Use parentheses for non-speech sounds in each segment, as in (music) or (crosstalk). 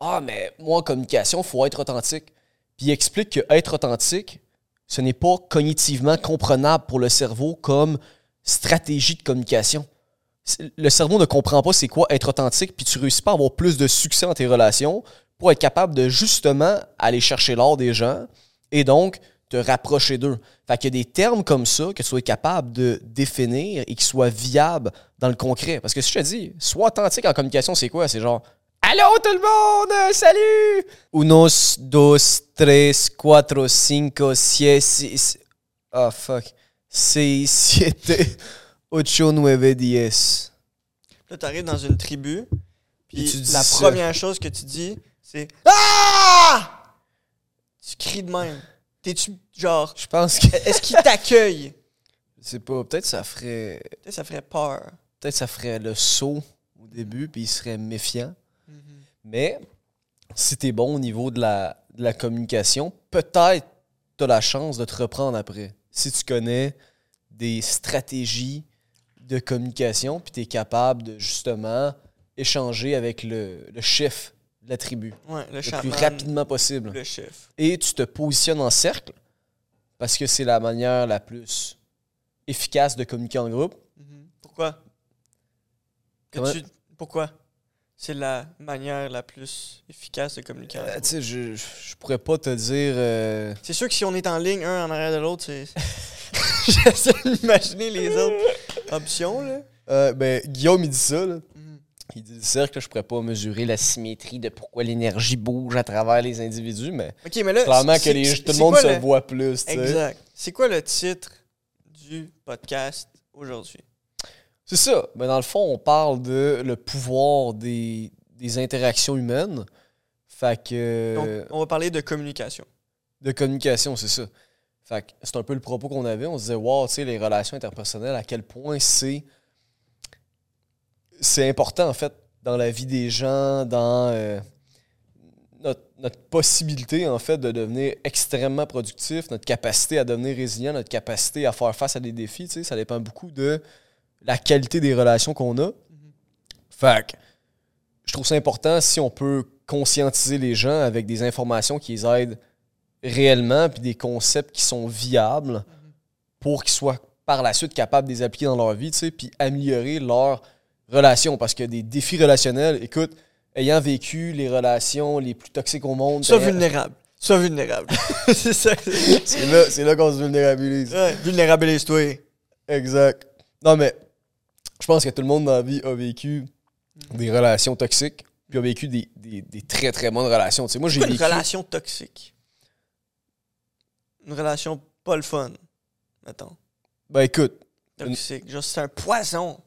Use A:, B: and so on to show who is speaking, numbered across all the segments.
A: Ah, mais moi, en communication, faut être authentique. Puis il explique que être authentique, ce n'est pas cognitivement comprenable pour le cerveau comme stratégie de communication. Le cerveau ne comprend pas c'est quoi être authentique, puis tu réussis pas à avoir plus de succès dans tes relations pour être capable de justement aller chercher l'or des gens et donc te rapprocher d'eux. Fait qu'il y a des termes comme ça que tu sois capable de définir et qui soient viables dans le concret. Parce que si je te dis, sois authentique en communication, c'est quoi? C'est genre Allô tout le monde! Salut! Unos, dos, tres, cuatro, cinco, siete, six. Ah fuck. Seis, (laughs) siete, ocho, nueve, diez.
B: Là, t'arrives dans une tribu, puis
A: tu dis
B: la
A: ça.
B: première chose que tu dis, c'est Ah! Tu cries de même. T'es-tu genre.
A: Je pense que.
B: Est-ce qu'ils t'accueillent? (laughs)
A: Je sais pas, peut-être ça ferait.
B: Sais, ça ferait peur.
A: Peut-être ça ferait le saut au début, puis il serait méfiant. Mais si t'es bon au niveau de la, de la communication, peut-être t'as la chance de te reprendre après. Si tu connais des stratégies de communication, puis t'es capable de justement échanger avec le, le chef de la tribu
B: Ouais, le
A: le
B: chaman,
A: plus rapidement possible.
B: le chef.
A: Et tu te positionnes en cercle parce que c'est la manière la plus efficace de communiquer en groupe.
B: Mhm. Pourquoi?
A: Comment-
B: tu- Pourquoi? C'est la manière la plus efficace de communiquer.
A: Euh, tu sais, je, je pourrais pas te dire. euh,
B: C'est sûr que si on est en ligne, un en arrière de l'autre, c'est. (laughs) J'essaie d'imaginer les autres options, là.
A: euh, ben, Guillaume, il dit ça. Là.
B: Mhm.
A: Il dit le cercle, je pourrais pas mesurer la symétrie de pourquoi l'énergie bouge à travers les individus, mais
B: Ok, mais là.
A: clairement que les, tout le monde se
B: le-
A: voit plus.
B: Exact. C'est quoi le titre du podcast aujourd'hui?
A: C'est ça. Mais dans le fond, on parle de le pouvoir des, des interactions humaines. Fait que.
B: Donc, on va parler de communication.
A: de communication, c'est ça. Fait que c'est un peu le propos qu'on avait. On se disait, wow, tu sais, les relations interpersonnelles, à quel point c'est. C'est important, en fait, dans la vie des gens, dans euh, notre, notre possibilité, en fait, de devenir extrêmement productif, notre capacité à devenir résilient, notre capacité à faire face à des défis, tu sais, ça dépend beaucoup de la qualité des relations qu'on a. Fait que je trouve ça important si on peut conscientiser les gens avec des informations qui les aident réellement, puis des concepts qui sont viables pour qu'ils soient par la suite capables de les appliquer dans leur vie, tu sais, puis améliorer leur relation. Parce que des défis relationnels, écoute, ayant vécu les relations les plus toxiques au monde,
B: Sois
A: ayant-
B: vulnérable. Sois vulnérable. (laughs) c'est ça.
A: c'est là, c'est là qu'on se vulnérabilise.
B: Ouais, vulnérabilise-toi.
A: Exact. Non, mais je pense que tout le monde dans la vie a vécu des relations toxiques, puis a vécu des, des- des très très bonnes relations. Tu sais, moi, j'ai vécu.
B: une relation toxique? Une relation pas le fun, mettons.
A: Ben écoute,
B: Toxique. Genre, c'est un poison.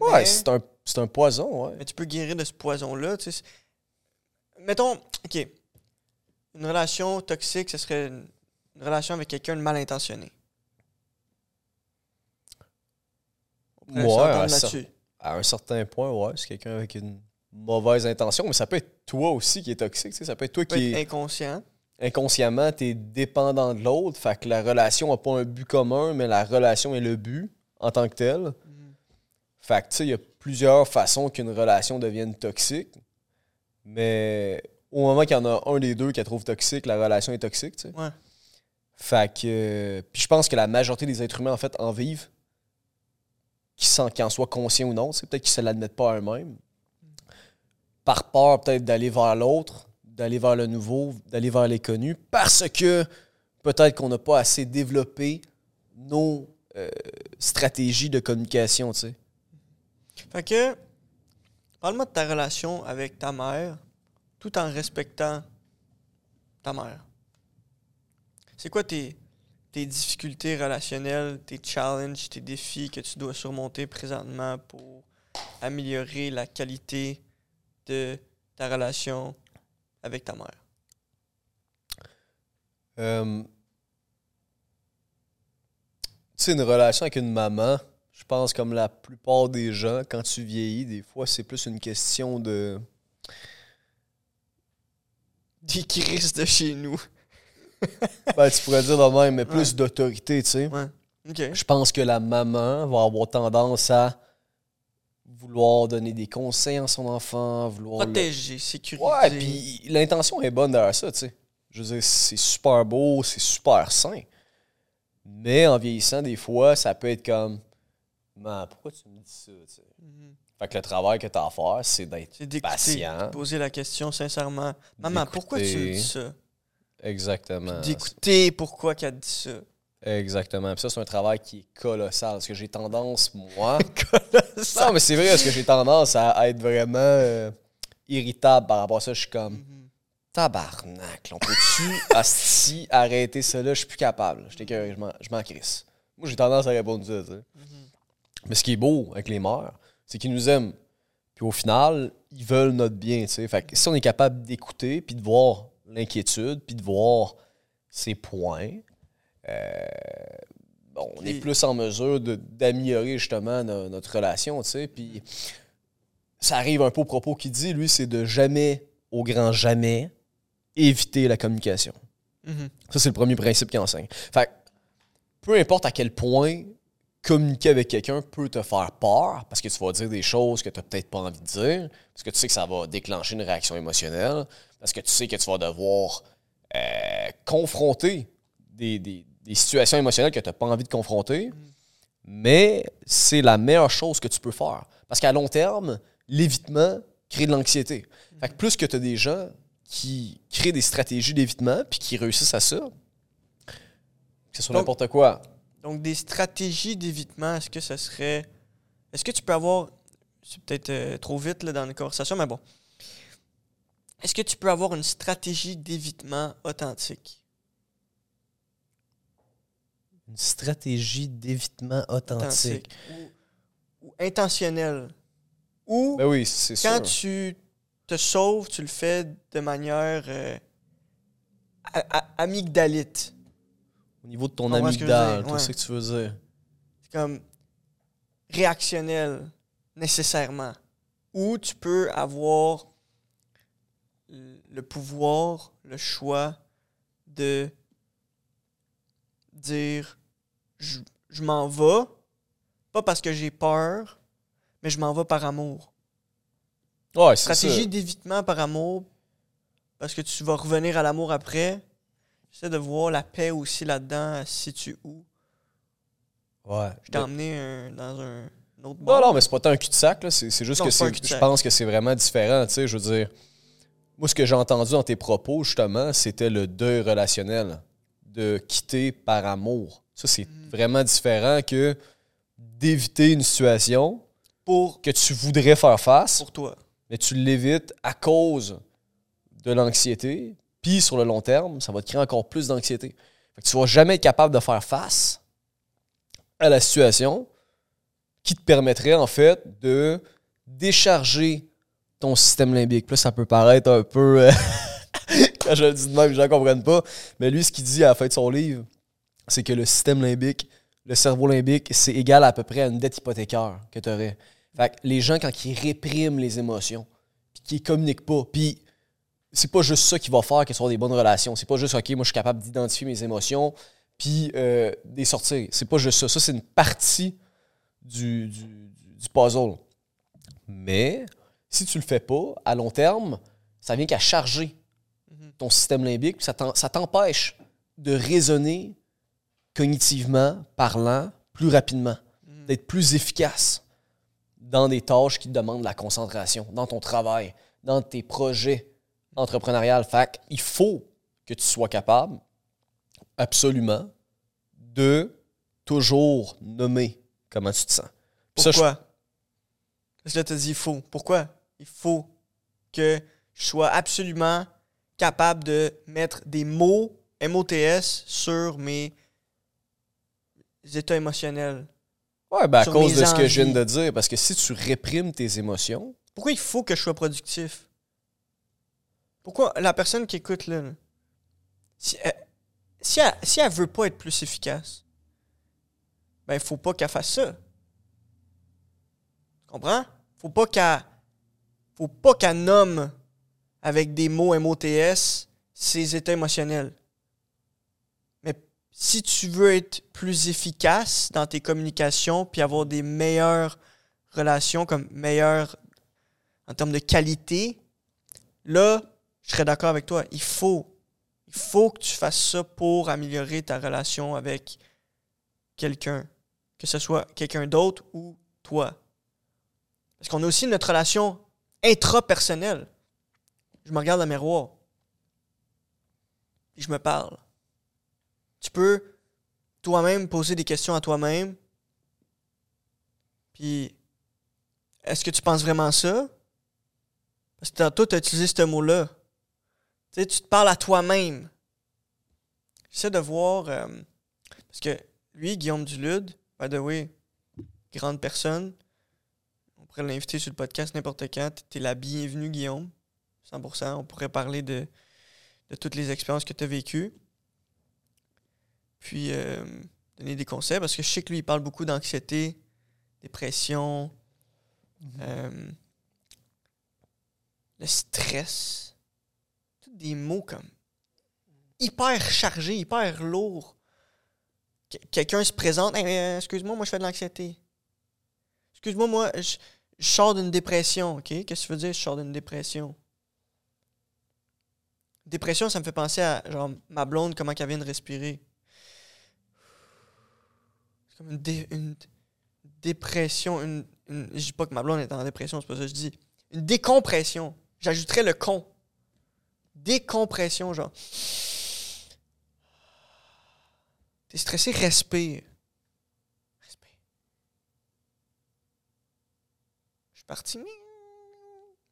A: ouais,
B: Mais-
A: c'est un, c'est un poison, ouais.
B: Mais tu peux guérir de ce poison-là. tu sais. Mettons, OK. Une relation toxique, ce serait une, une relation avec quelqu'un de mal intentionné. S'entendre
A: à, cer-
B: là-dessus.
A: à un certain point, ouais, c'est quelqu'un avec une mauvaise intention, mais ça peut être toi aussi qui est toxique, tu sais, ça peut être toi
B: Tu
A: qui
B: être
A: est
B: inconscient.
A: inconsciemment, t'es dépendant de l'autre, fait que la relation n'a pas un but commun, mais la relation est le but en tant que tel. Fait que, tu sais, il y a plusieurs façons qu'une relation devienne toxique, mais au moment qu'il y en a un des deux qui la trouve toxique, la relation est toxique, tu sais.
B: Ouais.
A: Fait que. euh, puis je pense que la majorité des êtres humains, en fait, en vivent, qu'ils qu'ils en soient conscients ou non, c'est peut-être qu'ils se l'admettent pas eux-mêmes. Par peur, peut-être, d'aller vers l'autre, d'aller vers le nouveau, d'aller vers l'inconnu, parce que peut-être qu'on n'a pas assez développé nos euh, stratégies de communication, tu sais.
B: Fait que, parle-moi de ta relation avec ta mère, tout en respectant ta mère. C'est quoi tes, tes difficultés relationnelles, tes challenges, tes défis que tu dois surmonter présentement pour améliorer la qualité de ta relation avec ta mère?
A: Euh, tu sais, une relation avec une maman, je pense comme la plupart des gens, quand tu vieillis, des fois, c'est plus une question de...
B: Des crises de chez nous. (laughs)
A: Ben, tu pourrais dire de même, mais plus d'autorité, tu sais.
B: Ouais.
A: Je pense que la maman va avoir tendance à vouloir donner des conseils à son enfant, vouloir. le-
B: Protéger, sécuriser.
A: Ouais, puis l'intention est bonne derrière ça, tu sais. Je veux dire, c'est super beau, c'est super sain. Mais en vieillissant, des fois, ça peut être comme. Man, pourquoi tu me dis ça, tu sais?
B: Mhm.
A: Fait que le travail que tu as à faire, c'est d'être patient.
B: poser la question sincèrement. Maman, pourquoi tu me dis ça?
A: Exactement.
B: D'écouter pourquoi qu'elle dit ça.
A: Exactement. Puis ça, c'est un travail qui est colossal. Parce que j'ai tendance, moi? (laughs) non, mais c'est vrai, parce que j'ai tendance à être vraiment euh, irritable par rapport à ça? Je suis comme.
B: Mhm.
A: Tabarnak, on peut-tu, (laughs) asti, arrêter ça là? Je suis plus capable. Je m'en- je m'en crisse. Moi, j'ai tendance à répondre ça, tu sais.
B: Mhm.
A: Mais ce qui est beau avec les mères, c'est qu'ils nous aiment. Puis au final, ils veulent notre bien, tu sais. Fait que si on est capable d'écouter, puis de voir l'inquiétude, puis de voir ses points, euh, bon, on est plus en mesure d'améliorer justement no- notre relation, tu sais. Puis ça arrive un peu au propos qu'il dit, lui, c'est de jamais, au grand jamais, éviter la communication.
B: Mhm.
A: Ça, c'est le premier principe qu'il enseigne. Fait peu importe à quel point communiquer avec quelqu'un peut te faire peur, parce que tu vas dire des choses que tu n'as peut-être pas envie de dire, parce que tu sais que ça va déclencher une réaction émotionnelle, parce que tu sais que tu vas devoir euh, confronter des, des- des situations émotionnelles que tu n'as pas envie de confronter, mais c'est la meilleure chose que tu peux faire. Parce qu'à long terme, l'évitement crée de l'anxiété. Fait que plus que tu as des gens qui créent des stratégies d'évitement puis qui réussissent à ça, que ce soit n'importe quoi.
B: Donc, des stratégies d'évitement, est-ce que ça serait. Est-ce que tu peux avoir. C'est peut-être euh, trop vite là, dans la conversation, mais bon. Est-ce que tu peux avoir une stratégie d'évitement authentique?
A: Une stratégie d'évitement authentique.
B: Ou, ou intentionnelle? Ou
A: Ben oui, c'est sûr.
B: quand tu te sauves, tu le fais de manière euh, amygdalite.
A: Au niveau de ton
B: veux
A: amygdale, sais ce que tu veux dire?
B: C'est comme réactionnel nécessairement. Ou tu peux avoir le pouvoir, le choix de dire je, je m'en vais, pas parce que j'ai peur, mais je m'en vais par amour.
A: Ouais, c'est ça.
B: Stratégie d'évitement par amour, parce que tu vas revenir à l'amour après. J'essaie de voir la paix aussi là-dedans, elle se situe où.
A: Ouais.
B: Je t'ai emmené un- dans un autre
A: Non,
B: bar.
A: non, mais c'est pas tant un cul-de-sac, là. C'est c'est juste
B: Non,
A: que
B: c'est pas un
A: c'est. Je
B: cul-de-sac.
A: pense que c'est vraiment différent, tu sais. Je veux dire, moi, ce que j'ai entendu dans tes propos, justement, c'était le deuil relationnel. De quitter par amour. Ça, c'est
B: Mm.
A: vraiment différent que d'éviter une situation
B: Pour,
A: que tu voudrais faire face,
B: pour toi.
A: mais tu l'évites à cause de l'anxiété. Puis, sur le long terme, ça va te créer encore plus d'anxiété. Tu vas jamais être capable de faire face à la situation qui te permettrait, en fait, de décharger ton système limbique. Là, ça peut paraître un peu... euh, (laughs) quand je le dis de même, les gens ne comprennent pas. Mais lui, ce qu'il dit à la fin de son livre, c'est que le système limbique, le cerveau limbique, c'est égal à, peu près à une dette hypothécaire que tu aurais. Fait que les gens, quand ils répriment les émotions, puis qu'ils communiquent pas, puis c'est pas juste ça qui va faire qu'ils soient des bonnes relations. C'est pas juste, OK, moi, je suis capable d'identifier mes émotions, puis euh, des sortir. C'est pas juste ça. Ça, c'est une partie du, du, puzzle. Mais si tu le fais pas, à long terme, ça vient qu'à charger
B: Mhm.
A: ton système limbique, puis ça t'empêche de raisonner cognitivement, parlant, plus rapidement,
B: Mhm.
A: d'être plus efficace dans des tâches qui te demandent de la concentration, dans ton travail, dans tes projets entrepreneuriales. Fait il faut que tu sois capable, absolument, de toujours nommer comment tu te sens. Puis ça, je-
B: Pourquoi? Parce que là, tu as dit il faut. Pourquoi? Il faut que je sois absolument capable de mettre des mots MOTS sur mes états émotionnels.
A: Ouais, ben à cause de ce que je viens de dire. Parce que si tu réprimes tes émotions,
B: Pourquoi il faut que je sois productif? Pourquoi la personne qui écoute là, là, si, elle, si, si elle veut pas être plus efficace, ben faut pas qu'elle fasse ça. Tu comprends? Faut pas qu'elle faut pas qu'elle nomme avec des mots MOTS ses états émotionnels. Mais si tu veux être plus efficace dans tes communications puis avoir des meilleures relation comme meilleure en termes de qualité, là, je serais d'accord avec toi. Il faut, il faut que tu fasses ça pour améliorer ta relation avec quelqu'un, que ce soit quelqu'un d'autre ou toi. Parce qu'on a aussi notre relation intrapersonnelle. Je me regarde dans le miroir. Et je me parle. Tu peux toi-même poser des questions à toi-même. Puis, est-ce que tu penses vraiment ça? Parce que tantôt, tu as utilisé ce mot-là. Tu sais, tu te parles à toi-même. J'essaie de voir. euh, parce que lui, Guillaume Dulude, by the way, grande personne. On pourrait l'inviter sur le podcast n'importe quand. Tu es la bienvenue, Guillaume. 100%. On pourrait parler de, de toutes les expériences que tu as vécues. Puis euh, donner des conseils. Parce que je sais que lui, il parle beaucoup d'anxiété, dépression, euh, le stress. Des mots comme hyper chargés, hyper lourds. Que- Quelqu'un se présente, euh, excuse-moi, moi je fais de l'anxiété. Excuse-moi, moi, je, sors d'une dépression, ok? Qu'est-ce que tu veux dire, je sors d'une dépression? Dépression, ça me fait penser à genre ma blonde, comment qu'elle vient de respirer. C'est comme une dépression, une, une- Je dis pas que ma blonde est en dépression, c'est pas ça que je dis. Une décompression. J'ajouterais le con. Décompression, genre. T'es stressé, respire. Respire. Je suis parti.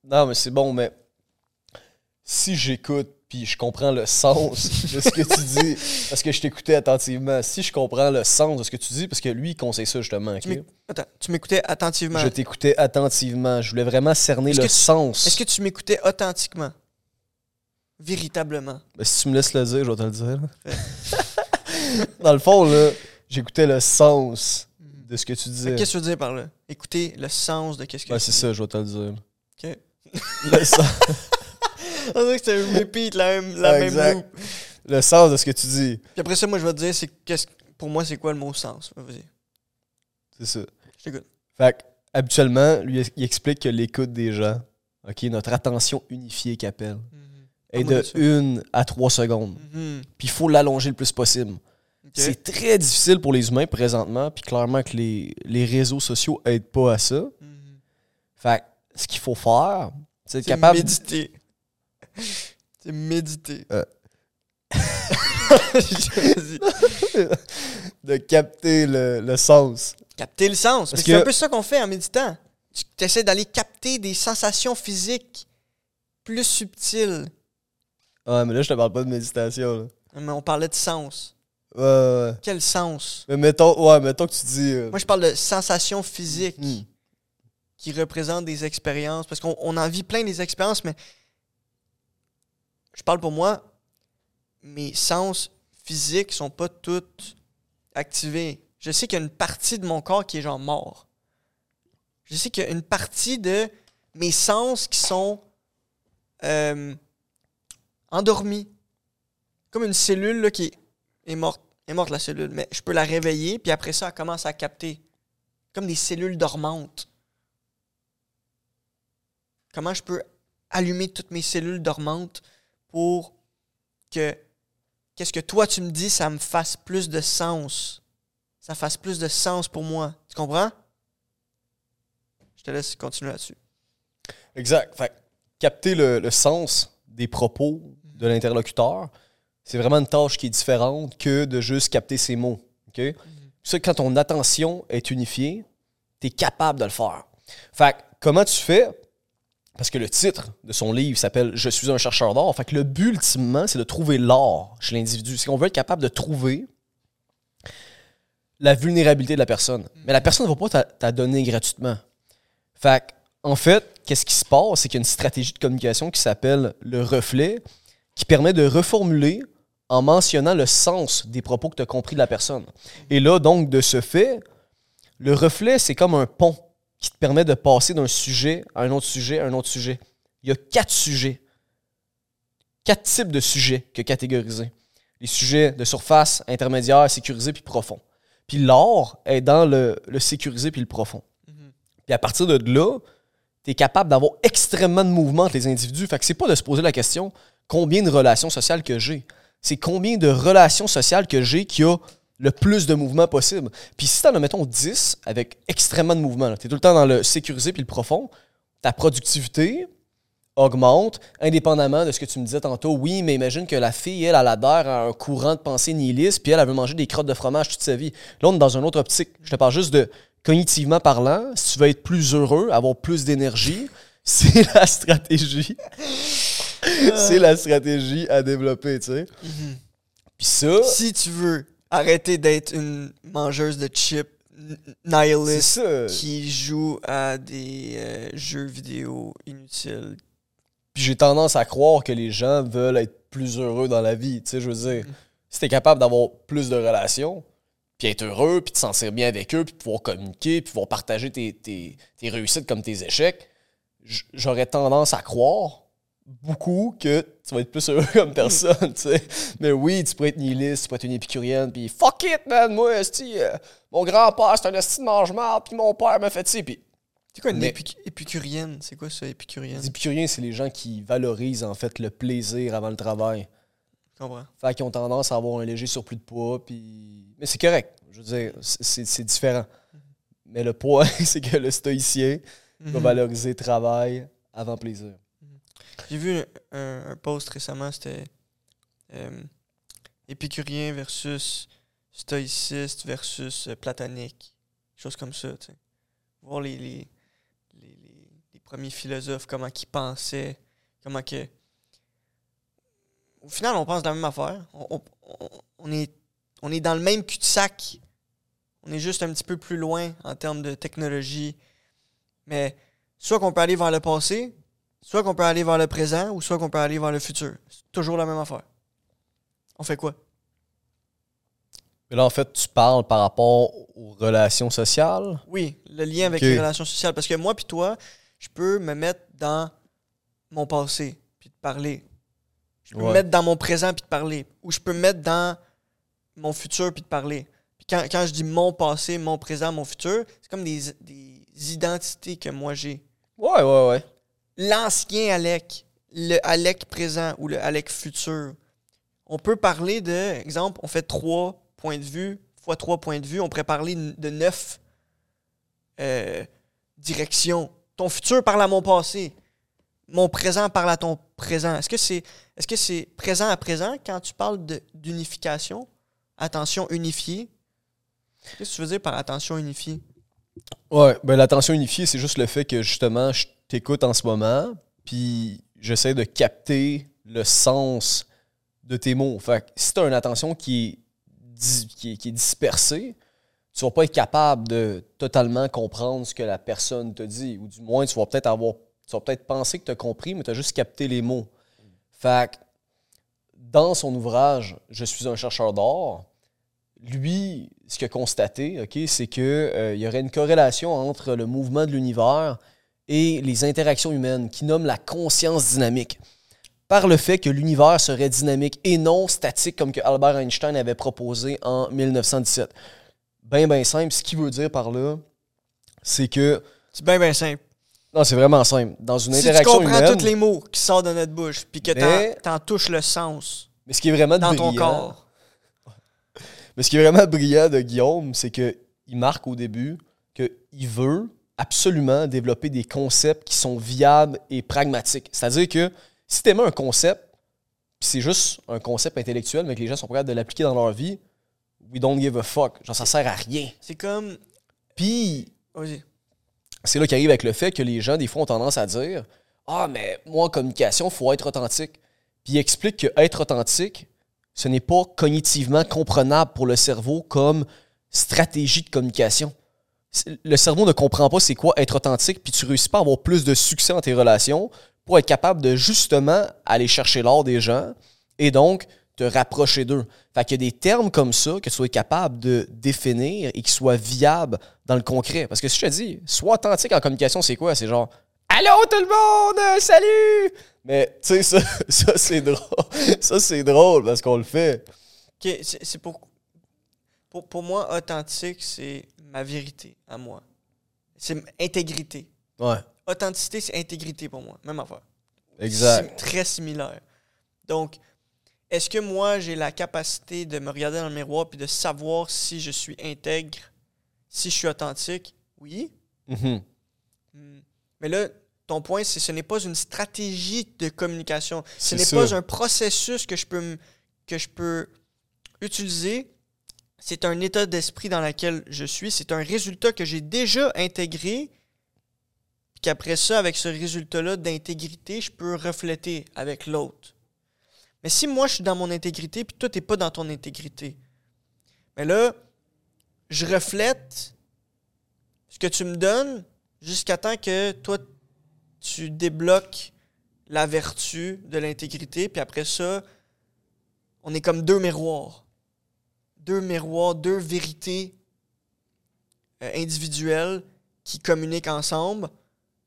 A: Non, mais c'est bon, mais si j'écoute puis je comprends le sens de ce que tu dis, (laughs) parce que je t'écoutais attentivement, si je comprends le sens de ce que tu dis, parce que lui, il conseille ça justement,
B: Attends, tu m'écoutais attentivement.
A: Je t'écoutais attentivement. Je voulais vraiment cerner le
B: tu-
A: sens.
B: Est-ce que tu m'écoutais authentiquement? Véritablement.
A: Ben, si tu me laisses le dire, je vais te le dire. (laughs) Dans le fond, là, j'écoutais le sens de ce que tu disais.
B: que Qu'est-ce que tu veux dire par là? Écouter le sens de qu'est-ce que
A: Ben,
B: tu
A: c'est
B: dis.
A: ça, je vais te le dire.
B: Ok.
A: Le (laughs) sens,
B: On dirait que c'est un repeat, la même, la même loop.
A: le sens de ce que tu dis.
B: Puis après ça, moi, je vais te dire, c'est qu'est-ce pour moi, c'est quoi le mot sens? Vas-y,
A: C'est ça.
B: je t'écoute.
A: Fait que, habituellement, lui, il explique que l'écoute des gens, OK, notre attention unifiée qu'il appelle, est de
B: de.
A: 1 à 3 secondes.
B: Mhm.
A: Puis il faut l'allonger le plus possible. C'est très difficile pour les humains présentement, puis clairement que les, les réseaux sociaux aident pas à ça.
B: Mhm.
A: Fait que, ce qu'il faut faire, c'est être
B: C'est
A: capable.
B: méditer. (laughs) C'est méditer.
A: Euh. (laughs) (laughs) De capter le, le sens.
B: Capter le sens.
A: Parce
B: Mais C'est
A: que-
B: un peu ça qu'on fait en méditant. Tu essaies d'aller capter des sensations physiques plus subtiles.
A: Ouais, mais là, je te parle pas de méditation. Là.
B: Mais on parlait de sens.
A: Ouais, ouais, ouais.
B: Quel sens?
A: Mais mettons, ouais, mettons que tu dis. euh,
B: Moi, je parle de sensations physiques
A: hmm.
B: qui représentent des expériences. Parce qu'on on en vit plein des expériences, mais je parle pour moi, mes sens physiques sont pas tous activés. Je sais qu'il y a une partie de mon corps qui est genre mort. Je sais qu'il y a une partie de mes sens qui sont euh, endormis. Comme une cellule là, qui est, morte. est morte la cellule, mais je peux la réveiller, puis après ça, elle commence à capter. Comme des cellules dormantes. Comment je peux allumer toutes mes cellules dormantes pour que qu'est-ce que toi tu me dis, ça me fasse plus de sens? Ça fasse plus de sens pour moi. Tu comprends? Je te laisse continuer là-dessus.
A: Exact. Fait capter le, le sens des propos de l'interlocuteur, c'est vraiment une tâche qui est différente que de juste capter ses mots. OK? Ça, quand ton attention est unifiée, tu es capable de le faire. Fait que, comment tu fais? Parce que le titre de son livre s'appelle Je suis un chercheur d'or. Fait que le but, ultimement, c'est de trouver l'or chez l'individu. C'est qu'on veut être capable de trouver la vulnérabilité de la personne. Mais la personne ne va pas t'a- donner gratuitement. Fait en fait, qu'est-ce qui se passe? C'est qu'il y a une stratégie de communication qui s'appelle le reflet, qui permet de reformuler en mentionnant le sens des propos que tu as compris de la personne. Et là, donc, de ce fait, le reflet, c'est comme un pont qui te permet de passer d'un sujet à un autre sujet à un autre sujet. Il y a quatre sujets. Quatre types de sujets que catégoriser. Les sujets de surface, intermédiaire, sécurisé puis profond. Puis l'or est dans le, le sécurisé puis le profond. Puis à partir de là, tu es capable d'avoir extrêmement de mouvement entre les individus. Fait que c'est pas de se poser la question combien de relations sociales que j'ai. C'est combien de relations sociales que j'ai qui a le plus de mouvement possible. Puis si t'en as, mettons, 10 avec extrêmement de mouvement, tu es tout le temps dans le sécurisé puis le profond, ta productivité augmente, indépendamment de ce que tu me disais tantôt. Oui, mais imagine que la fille, elle, elle adhère à un courant de pensée nihiliste, puis elle, elle veut manger des crottes de fromage toute sa vie. Là, on est dans une autre optique. Je te parle juste de cognitivement parlant, si tu veux être plus heureux, avoir plus d'énergie, (laughs) c'est la stratégie. (laughs) c'est la stratégie à développer, tu sais.
B: Mhm.
A: Puis ça,
B: Si tu veux arrêter d'être une mangeuse de chips nihiliste qui joue à des euh, jeux vidéo inutiles.
A: Puis j'ai tendance à croire que les gens veulent être plus heureux dans la vie, tu sais, je veux dire.
B: Mhm.
A: Si t'es capable d'avoir plus de relations, puis être heureux, puis te sentir bien avec eux, puis pouvoir communiquer, puis pouvoir partager tes, tes- tes réussites comme tes échecs, j'aurais tendance à croire beaucoup que tu vas être plus heureux (laughs) comme personne, tu sais. Mais oui, tu pourrais être nihiliste, tu pourrais être une épicurienne, puis fuck it, man, moi, euh, mon grand-père, c'est un esti de mange-marde, puis mon père m'a fait ci, puis
B: C'est quoi une
A: Mais-
B: épic- épicurienne? C'est quoi ça, épicurienne?
A: les épicuriens, c'est les gens qui valorisent, en fait, le plaisir avant le travail.
B: Je comprends.
A: Fait qu'ils ont tendance à avoir un léger surplus de poids, puis... Mais c'est correct, je veux dire, c'est- différent. Mais le point, (laughs) c'est que le stoïcien va
B: Mhm.
A: valoriser travail avant plaisir.
B: J'ai vu un, post récemment, c'était euh, épicurien versus stoïciste versus euh, platonique. Chose comme ça. Voir les, les, les, premiers philosophes, comment ils pensaient, comment que... Au final, on pense de la même affaire. On, on- on- on est, on est dans le même cul-de-sac. On est juste un petit peu plus loin en termes de technologie. Mais soit qu'on peut aller vers le passé, Soit qu'on peut aller vers le présent ou soit qu'on peut aller vers le futur. C'est toujours la même affaire. On fait quoi?
A: Mais là, en fait, tu parles par rapport aux relations sociales?
B: Oui, le lien avec les relations sociales. Parce que moi puis toi, je peux me mettre dans mon passé puis te parler. Je peux me mettre dans mon présent puis te parler. Ou je peux me mettre dans mon futur puis te parler. Puis quand, quand je dis mon passé, mon présent, mon futur, c'est comme des, des identités que moi j'ai.
A: Ouais, ouais, ouais.
B: L'ancien Alec, le Alec présent ou le Alec futur. On peut parler de, exemple, on fait trois points de vue fois trois points de vue, on pourrait parler de neuf euh, directions. Ton futur parle à mon passé. Mon présent parle à ton présent. Est-ce que c'est est-ce que présent à présent quand tu parles d'unification? Attention unifiée. Qu'est-ce que tu veux dire par attention unifiée?
A: Ouais, ben l'attention unifiée, c'est juste le fait que justement, je t'écoute en ce moment, puis j'essaie de capter le sens de tes mots. Fait que si tu as une attention qui est, qui est, qui est dispersée, tu vas pas être capable de totalement comprendre ce que la personne te dit. Ou du moins, tu vas peut-être avoir. Tu vas peut-être penser que tu as compris, mais tu as juste capté les mots. Fait que dans son ouvrage Je suis un chercheur d'or, lui, ce qu'il a constaté, OK, c'est qu'il y aurait une corrélation entre le mouvement de l'univers et les interactions humaines, qui nomme la conscience dynamique, par le fait que l'univers serait dynamique et non statique, comme que Albert Einstein avait proposé en 1917. Ben, ben simple, ce qu'il veut dire par là, c'est que...
B: C'est bien, bien simple.
A: Non, c'est vraiment simple. Dans une
B: Si tu
A: interaction
B: comprends
A: humaine...
B: tous les mots qui sortent de notre bouche, puis que
A: Mais-
B: t'en, touches le sens
A: Mais ce qui est vraiment
B: dans
A: brillant...
B: ton corps. (laughs)
A: Mais ce qui est vraiment brillant de Guillaume, c'est qu'il marque au début qu'il veut absolument développer des concepts qui sont viables et pragmatiques. C'est-à-dire que si tu un concept, puis c'est juste un concept intellectuel, mais que les gens sont prêts de l'appliquer dans leur vie, we don't give a fuck. Genre, ça sert à rien.
B: C'est comme.
A: Puis, c'est là qu'arrive avec le fait que les gens, des fois, ont tendance à dire Ah, mais moi, en communication, il faut être authentique. Puis il explique que être authentique, ce n'est pas cognitivement comprenable pour le cerveau comme stratégie de communication. Le cerveau ne comprend pas c'est quoi être authentique, puis tu réussis pas à avoir plus de succès dans tes relations pour être capable de justement aller chercher l'or des gens et donc te rapprocher d'eux. Fait qu'il y a des termes comme ça que tu sois capable de définir et qui soient viables dans le concret. Parce que si je te dis, sois authentique en communication, c'est quoi? C'est genre Allô tout le monde! Salut! Mais tu sais, ça, (laughs) ça c'est drôle. Ça, c'est drôle parce qu'on le fait.
B: Ok, c'est, c'est pour, pour. Pour moi, authentique, c'est ma vérité à moi. C'est intégrité.
A: Ouais.
B: Authenticité, c'est intégrité pour moi. Même affaire.
A: Exact.
B: Très similaire. Donc, est-ce que moi, j'ai la capacité de me regarder dans le miroir puis de savoir si je suis intègre, si je suis authentique? Oui.
A: Mhm.
B: Hmm. Mais là, ton point, c'est que ce n'est pas une stratégie de communication. Ce
A: C'est
B: n'est pas un processus que je peux, que je peux utiliser. C'est un état d'esprit dans lequel je suis. C'est un résultat que j'ai déjà intégré. Puis qu'après ça, avec ce résultat-là d'intégrité, je peux refléter avec l'autre. Mais si moi, je suis dans mon intégrité, puis toi, tu n'es pas dans ton intégrité, mais là, je reflète ce que tu me donnes jusqu'à temps que toi, tu débloques la vertu de l'intégrité, puis après ça, on est comme deux miroirs. Deux miroirs, deux vérités euh, individuelles qui communiquent ensemble.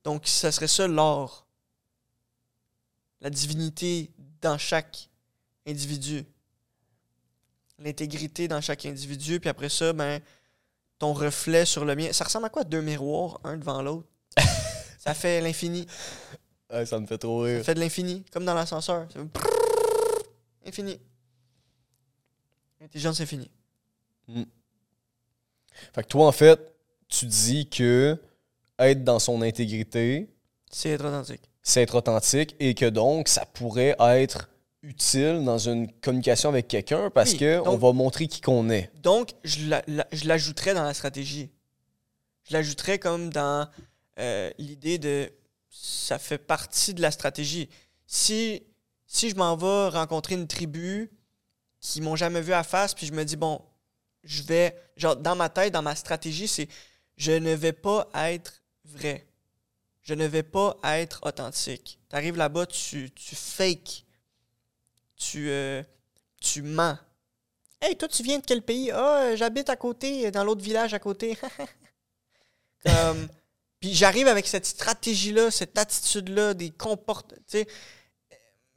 B: Donc, ça serait ça l'or. La divinité dans chaque individu. L'intégrité dans chaque individu, puis après ça, ben, ton reflet sur le mien. Ça ressemble à quoi deux miroirs, un devant l'autre? (laughs) ça fait l'infini.
A: Ouais, ça me fait trop
B: Ça
A: rire.
B: fait de l'infini, comme dans l'ascenseur. Ça Infini. Intelligence infinie.
A: Fait que toi, en fait, tu dis que être dans son intégrité,
B: C'est être authentique.
A: c'est être authentique et que donc ça pourrait être utile dans une communication avec quelqu'un parce
B: Oui,
A: que on
B: donc-
A: va montrer qui qu'on est.
B: Donc, je la- la- je l'ajouterais dans la stratégie. Je l'ajouterais comme dans euh, l'idée de ça fait partie de la stratégie. Si, si je m'en vais rencontrer une tribu qui m'ont jamais vu à face, puis je me dis, bon, je vais, genre, dans ma tête, dans ma stratégie, c'est je ne vais pas être vrai. Je ne vais pas être authentique. Tu arrives là-bas, tu, tu fake. Tu, euh, tu mens. Hey, toi, tu viens de quel pays? Ah, euh, j'habite à côté, dans l'autre village à côté. (laughs) Puis j'arrive avec cette stratégie-là, cette attitude-là, des comportements.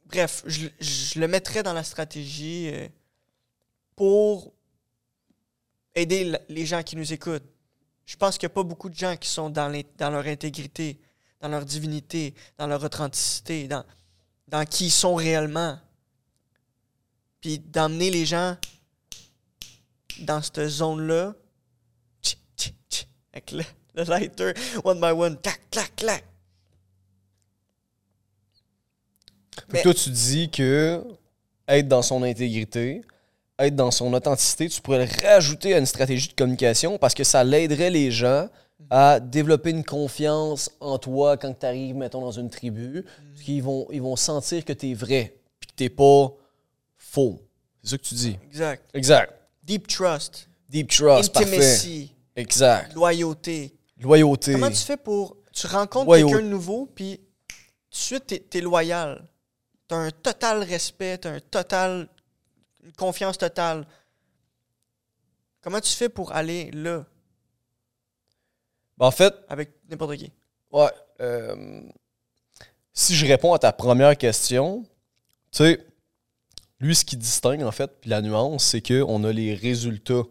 B: Bref, je, je le mettrais dans la stratégie euh, pour aider les gens qui nous écoutent. Je pense qu'il n'y a pas beaucoup de gens qui sont dans, leur intégrité, dans leur divinité, dans leur authenticité, dans, dans qui ils sont réellement. Puis d'emmener les gens dans cette zone-là, avec le, le lighter, one by one, clac, clac, clac. Mais-
A: toi, tu dis que être dans son intégrité, être dans son authenticité, tu pourrais le rajouter à une stratégie de communication parce que ça l'aiderait les gens à développer une confiance en toi quand tu arrives, mettons, dans une tribu. Parce qu'ils vont, ils vont sentir que tu es vrai puis que tu pas faux. C'est ça que tu dis.
B: Exact.
A: Exact.
B: Deep trust,
A: Deep trust, parfait.
B: intimacy,
A: Exact.
B: loyauté.
A: Loyauté.
B: Comment tu fais pour. Tu rencontres quelqu'un de nouveau, puis tout de suite, t'es, t'es loyal. T'as un total respect, t'as un total. Une confiance totale. Comment tu fais pour aller là,
A: Ben, en fait,
B: avec n'importe qui?
A: Ouais. euh, si je réponds à ta première question, tu sais, lui, ce qui distingue, en fait, puis la nuance, c'est qu'on a les résultats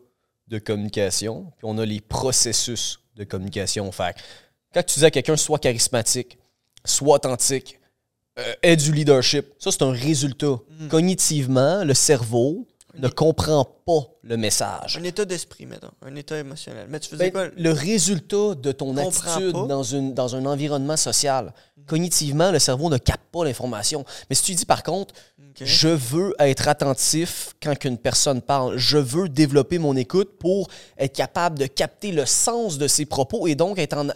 A: de communication, puis on a les processus de communication. Fait quand tu dis à quelqu'un, soit charismatique, soit authentique, euh, aie du leadership, ça, c'est un résultat. Cognitivement, le cerveau ne comprend pas le message.
B: Un état d'esprit, mettons. Un état émotionnel. Mais tu faisais
A: Ben,
B: quoi?
A: le résultat de ton attitude
B: pas.
A: dans, une, dans un environnement social. Cognitivement, le cerveau ne capte pas l'information. Mais si tu dis par contre, je veux être attentif quand une personne parle, je veux développer mon écoute pour être capable de capter le sens de ses propos et donc être en,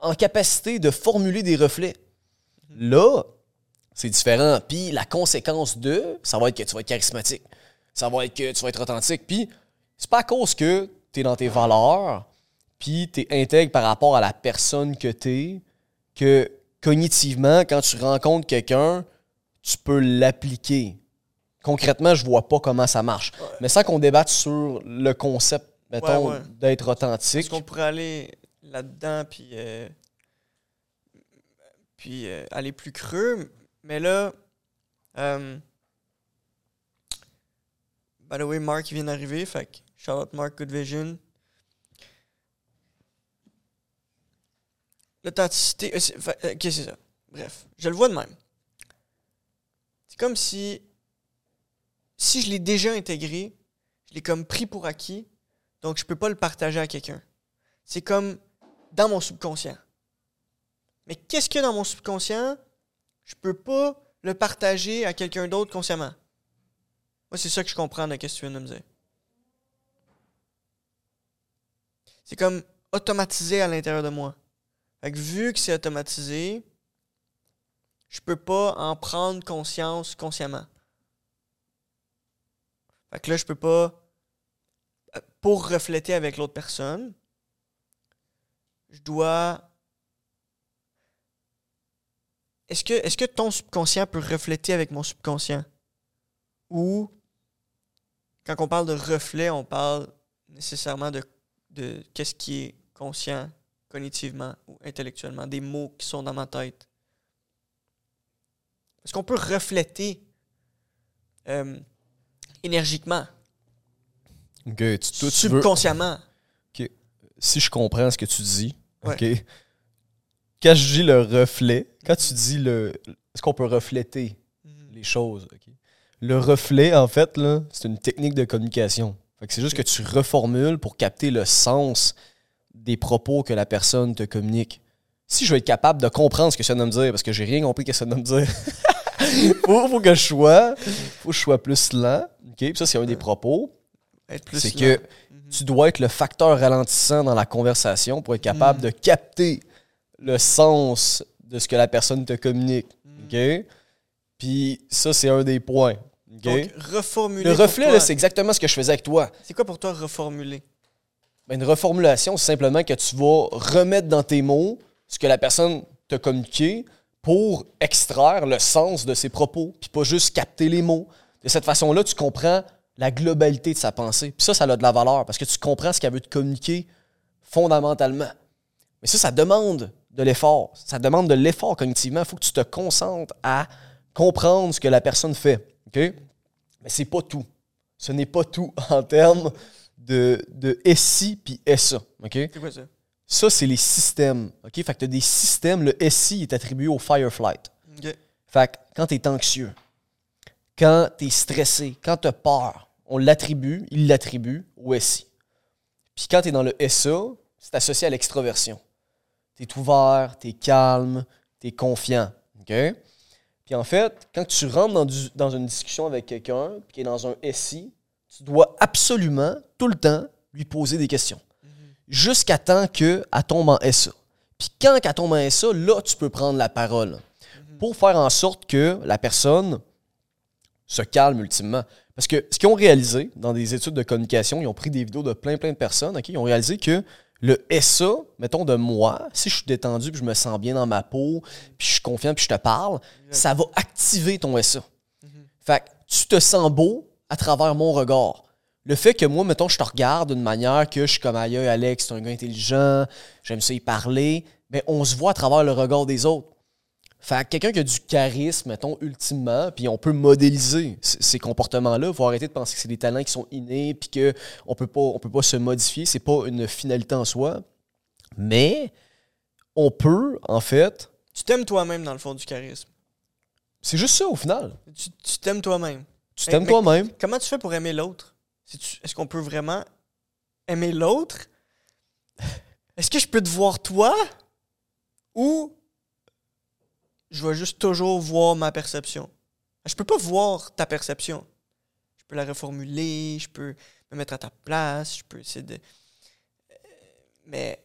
A: en capacité de formuler des reflets. Là, c'est différent. Puis la conséquence de, ça va être que tu vas être charismatique. Ça va être que tu vas être authentique. Puis c'est pas à cause que tu es dans tes valeurs, puis tu es intègre par rapport à la personne que tu es, que cognitivement, quand tu rencontres quelqu'un, tu peux l'appliquer. Concrètement, je vois pas comment ça marche. Mais sans qu'on débatte sur le concept, mettons,
B: Ouais, ouais.
A: d'être
B: Est-ce
A: authentique.
B: qu'on pourrait aller là-dedans puis, euh, puis euh, aller plus creux? Mais là, euh, by the way, Mark vient d'arriver, fait que Mark Good Vision. L'authenticité. euh, euh, Ok, c'est ça. Bref, je le vois de même. C'est comme si. Si je l'ai déjà intégré, je l'ai comme pris pour acquis, donc je peux pas le partager à quelqu'un. C'est comme dans mon subconscient. Mais qu'est-ce qu'il y a dans mon subconscient? Je peux pas le partager à quelqu'un d'autre consciemment. Moi, c'est ça que je comprends de ce que tu viens de me dire. C'est comme automatisé à l'intérieur de moi. Vu que c'est automatisé, je peux pas en prendre conscience consciemment. Fait que là, je peux pas. euh, Pour refléter avec l'autre personne, je dois. Est-ce que, ton subconscient peut refléter avec mon subconscient? Ou, quand on parle de reflet, on parle nécessairement de, de qu'est-ce qui est conscient cognitivement ou intellectuellement, des mots qui sont dans ma tête. Est-ce qu'on peut refléter euh, énergiquement,
A: tu- toi, tu veux-
B: subconsciemment?
A: si je comprends ce que tu dis,
B: Ouais.
A: ok. Quand je dis le reflet, quand tu dis le, est-ce qu'on peut refléter les choses? Le reflet, en fait, là, c'est une technique de communication. Fait que c'est juste que tu reformules pour capter le sens des propos que la personne te communique. Si je veux être capable de comprendre ce que ça veut me dire, parce que j'ai rien compris ce que ça veut me dire, (laughs) faut, faut que je sois, faut que je sois plus lent. Puis ça, c'est un des propos.
B: Être plus
A: C'est que tu dois être le facteur ralentissant dans la conversation pour être capable de capter le sens de ce que la personne te communique. OK? Puis ça, c'est un des points.
B: Donc, reformuler.
A: le reflet, c'est exactement ce que je faisais avec toi.
B: C'est quoi pour toi reformuler?
A: Ben, une reformulation, c'est simplement que tu vas remettre dans tes mots ce que la personne t'a communiqué pour extraire le sens de ses propos, puis pas juste capter les mots. De cette façon-là, tu comprends la globalité de sa pensée. Puis ça, ça a de la valeur parce que tu comprends ce qu'elle veut te communiquer fondamentalement. Mais ça, ça demande de l'effort. Ça demande de l'effort cognitivement. Il faut que tu te concentres à comprendre ce que la personne fait. OK? Mais c'est pas tout. Ce n'est pas tout (laughs) en termes de, de SI puis SA.
B: C'est quoi ça?
A: Ça, c'est les systèmes. OK? Fait que tu as des systèmes. Le SI est attribué au Fireflight.
B: Ok.
A: Fait que quand tu es anxieux, quand tu es stressé, quand tu as peur, on l'attribue, il l'attribue au SI. Puis quand tu es dans le SA, c'est associé à l'extroversion. Tu es ouvert, tu es calme, tu es confiant. OK? Puis en fait, quand tu rentres dans, du- dans une discussion avec quelqu'un qui est dans un SI, tu dois absolument, tout le temps, lui poser des questions. Jusqu'à temps qu'elle tombe en SA. Puis quand elle tombe en SA, là, tu peux prendre la parole pour faire en sorte que la personne se calme ultimement. Parce que ce qu'ils ont réalisé dans des études de communication, ils ont pris des vidéos de plein plein de personnes, ok, ils ont réalisé que le SA, mettons de moi, si je suis détendu puis je me sens bien dans ma peau, puis je suis confiant puis je te parle, ça va activer ton SA. Fait que tu te sens beau à travers mon regard. Le fait que moi, mettons, je te regarde d'une manière que je suis comme aïe, Alex, c'est un gars intelligent, j'aime ça y parler, mais on se voit à travers le regard des autres. Fait que quelqu'un qui a du charisme, mettons, ultimement, puis on peut modéliser ces comportements-là. Il faut arrêter de penser que c'est des talents qui sont innés, puis qu'on peut pas, on peut pas se modifier. C'est pas une finalité en soi. Mais on peut, en fait,
B: Tu t'aimes toi-même dans le fond du charisme.
A: c'est juste ça au final.
B: Tu tu t'aimes toi-même.
A: Tu t'aimes
B: mais-
A: toi-même.
B: Comment tu fais pour aimer l'autre? Est-ce qu'on peut vraiment aimer l'autre? (laughs) Est-ce que je peux te voir toi? Ou je vais juste toujours voir ma perception? Je peux pas voir ta perception. Je peux la reformuler, je peux me mettre à ta place, je peux essayer de. Mais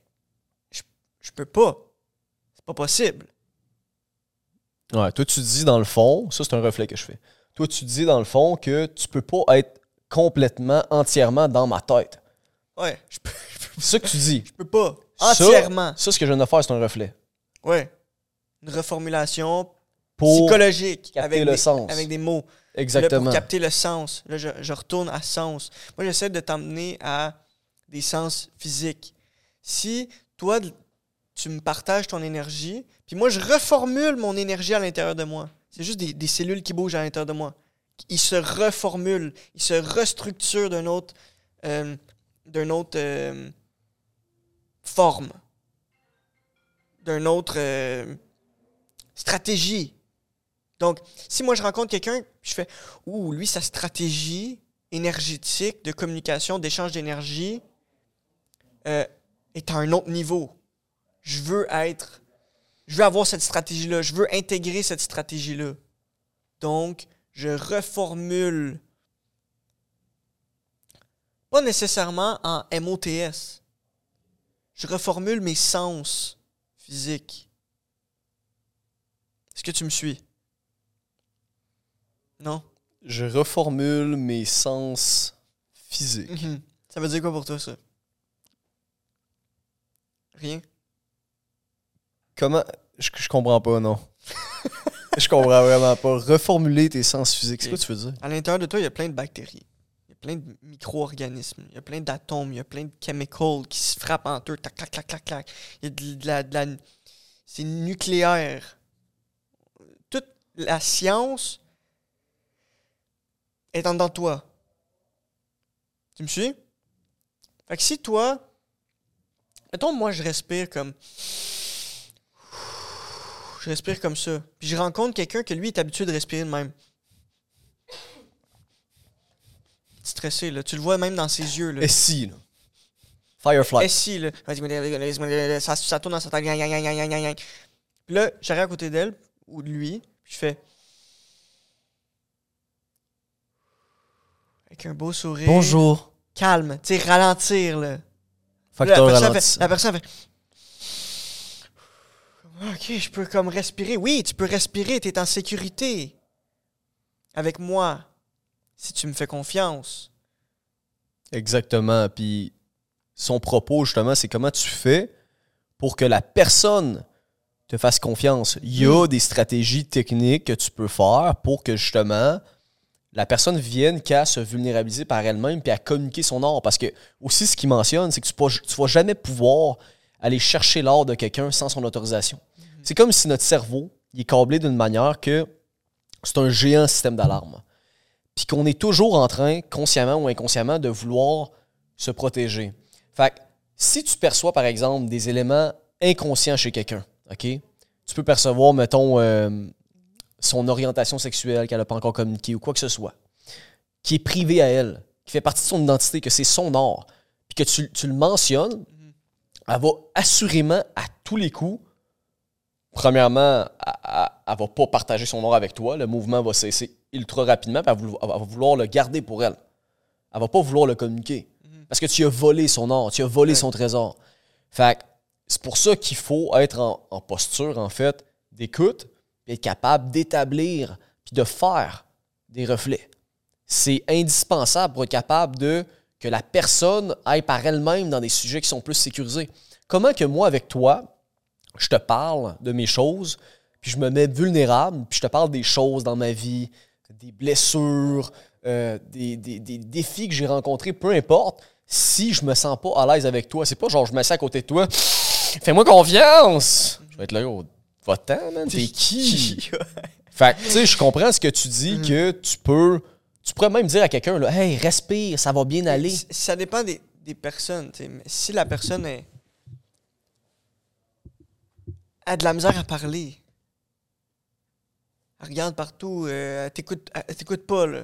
B: je, je peux pas. C'est pas possible.
A: Ouais, toi, tu dis dans le fond, ça c'est un reflet que je fais. Toi, tu dis dans le fond que tu peux pas être complètement, entièrement dans ma tête.
B: Ouais, je peux, (laughs)
A: C'est ça que tu dis.
B: je peux pas.
A: Ça,
B: Entièrement.
A: Ça, ce que je viens de faire, c'est un reflet.
B: Ouais. Une reformulation
A: Pour
B: psychologique
A: capter
B: avec
A: le
B: des,
A: sens.
B: avec des mots. Là,
A: Exactement.
B: pour capter le sens. Là, je, je retourne à sens. Moi, j'essaie de t'emmener à des sens physiques. Si toi, tu me partages ton énergie, puis moi, je reformule mon énergie à l'intérieur de moi. C'est juste des, des cellules qui bougent à l'intérieur de moi. Ils se reformulent, ils se restructurent d'une autre, euh, d'une autre euh, forme. d'une autre euh, stratégie. Donc, si moi je rencontre quelqu'un, je fais Ouh, lui, sa stratégie énergétique de communication, d'échange d'énergie euh, est à un autre niveau. Je veux être. Je veux avoir cette stratégie-là. Je veux intégrer cette stratégie-là. Donc, je reformule. Pas nécessairement en MOTS. Je reformule mes sens physiques. Est-ce que tu me suis? Non?
A: Je reformule mes sens physiques.
B: Mhm. Ça veut dire quoi pour toi, ça? Rien?
A: Comment? Je, je comprends pas, non. (laughs) je comprends vraiment pas. Reformuler tes sens physiques, c'est quoi tu veux dire?
B: À l'intérieur de toi, il y a plein de bactéries. Il y a plein de micro-organismes. Il y a plein d'atomes. Il y a plein de chemicals qui se frappent entre eux. Tac, clac, clac, clac, clac. Il y a de, de la. de la- c'est nucléaire. La science est en dedans de toi. Tu me suis? Fait que si toi. Mettons, moi, je respire comme. Je respire comme ça. Puis je rencontre quelqu'un que lui est habitué de respirer de même. Stressé, là. Tu le vois même dans ses yeux, là.
A: Et si, là? Firefly.
B: Et si, là? Ça, ça tourne dans sa tête. Puis là, j'arrive à côté d'elle, ou de lui, puis je fais. Avec un beau sourire.
A: Bonjour.
B: Calme. Tu sais, ralentir, là.
A: Facteur
B: la, personne fait, la personne fait. Ok, je peux comme respirer. Oui, tu peux respirer, tu es en sécurité. Avec moi. Si tu me fais confiance.
A: Exactement. Puis son propos, justement, c'est comment tu fais pour que la personne te fasse confiance. Il y a des stratégies techniques que tu peux faire pour que, justement, la personne vienne qu'à se vulnérabiliser par elle-même puis à communiquer son art. Parce que, aussi, ce qu'il mentionne, c'est que tu ne vas jamais pouvoir aller chercher l'art de quelqu'un sans son autorisation. C'est comme si notre cerveau il est câblé d'une manière que c'est un géant système d'alarme. Puis qu'on est toujours en train, consciemment ou inconsciemment, de vouloir se protéger. Fait que si tu perçois, par exemple, des éléments inconscients chez quelqu'un, OK? Tu peux percevoir, mettons, euh, son orientation sexuelle qu'elle n'a pas encore communiquée ou quoi que ce soit, qui est privé à elle, qui fait partie de son identité, que c'est son art, puis que tu, tu le mentionnes, elle va assurément, à tous les coups, premièrement, elle, elle va pas partager son art avec toi. Le mouvement va cesser ultra rapidement, puis elle, va vouloir- elle va vouloir le garder pour elle. Elle va pas vouloir le communiquer. Parce que tu as volé son art, tu as volé
B: Ouais.
A: son trésor. Fait que c'est pour ça qu'il faut être en, posture, en fait, d'écoute, puis être capable d'établir, puis de faire des reflets. C'est indispensable pour être capable de que la personne aille par elle-même dans des sujets qui sont plus sécurisés. Comment que moi, avec toi, je te parle de mes choses, puis je me mets vulnérable, puis je te parle des choses dans ma vie, des blessures, euh, des défis que j'ai rencontrés, peu importe, si je me sens pas à l'aise avec toi, c'est pas genre je me sens à côté de toi, fais-moi confiance! Je vais être là, oh, va-t'en, man, t'es (laughs) qui? Fait que, tu sais, je comprends ce que tu dis, que tu peux, tu pourrais même dire à quelqu'un, là, hey, respire, ça va bien aller.
B: Ça dépend des, des personnes. tu sais, si la personne est, a de la misère à parler, elle regarde partout, euh, t'écoute pas, là.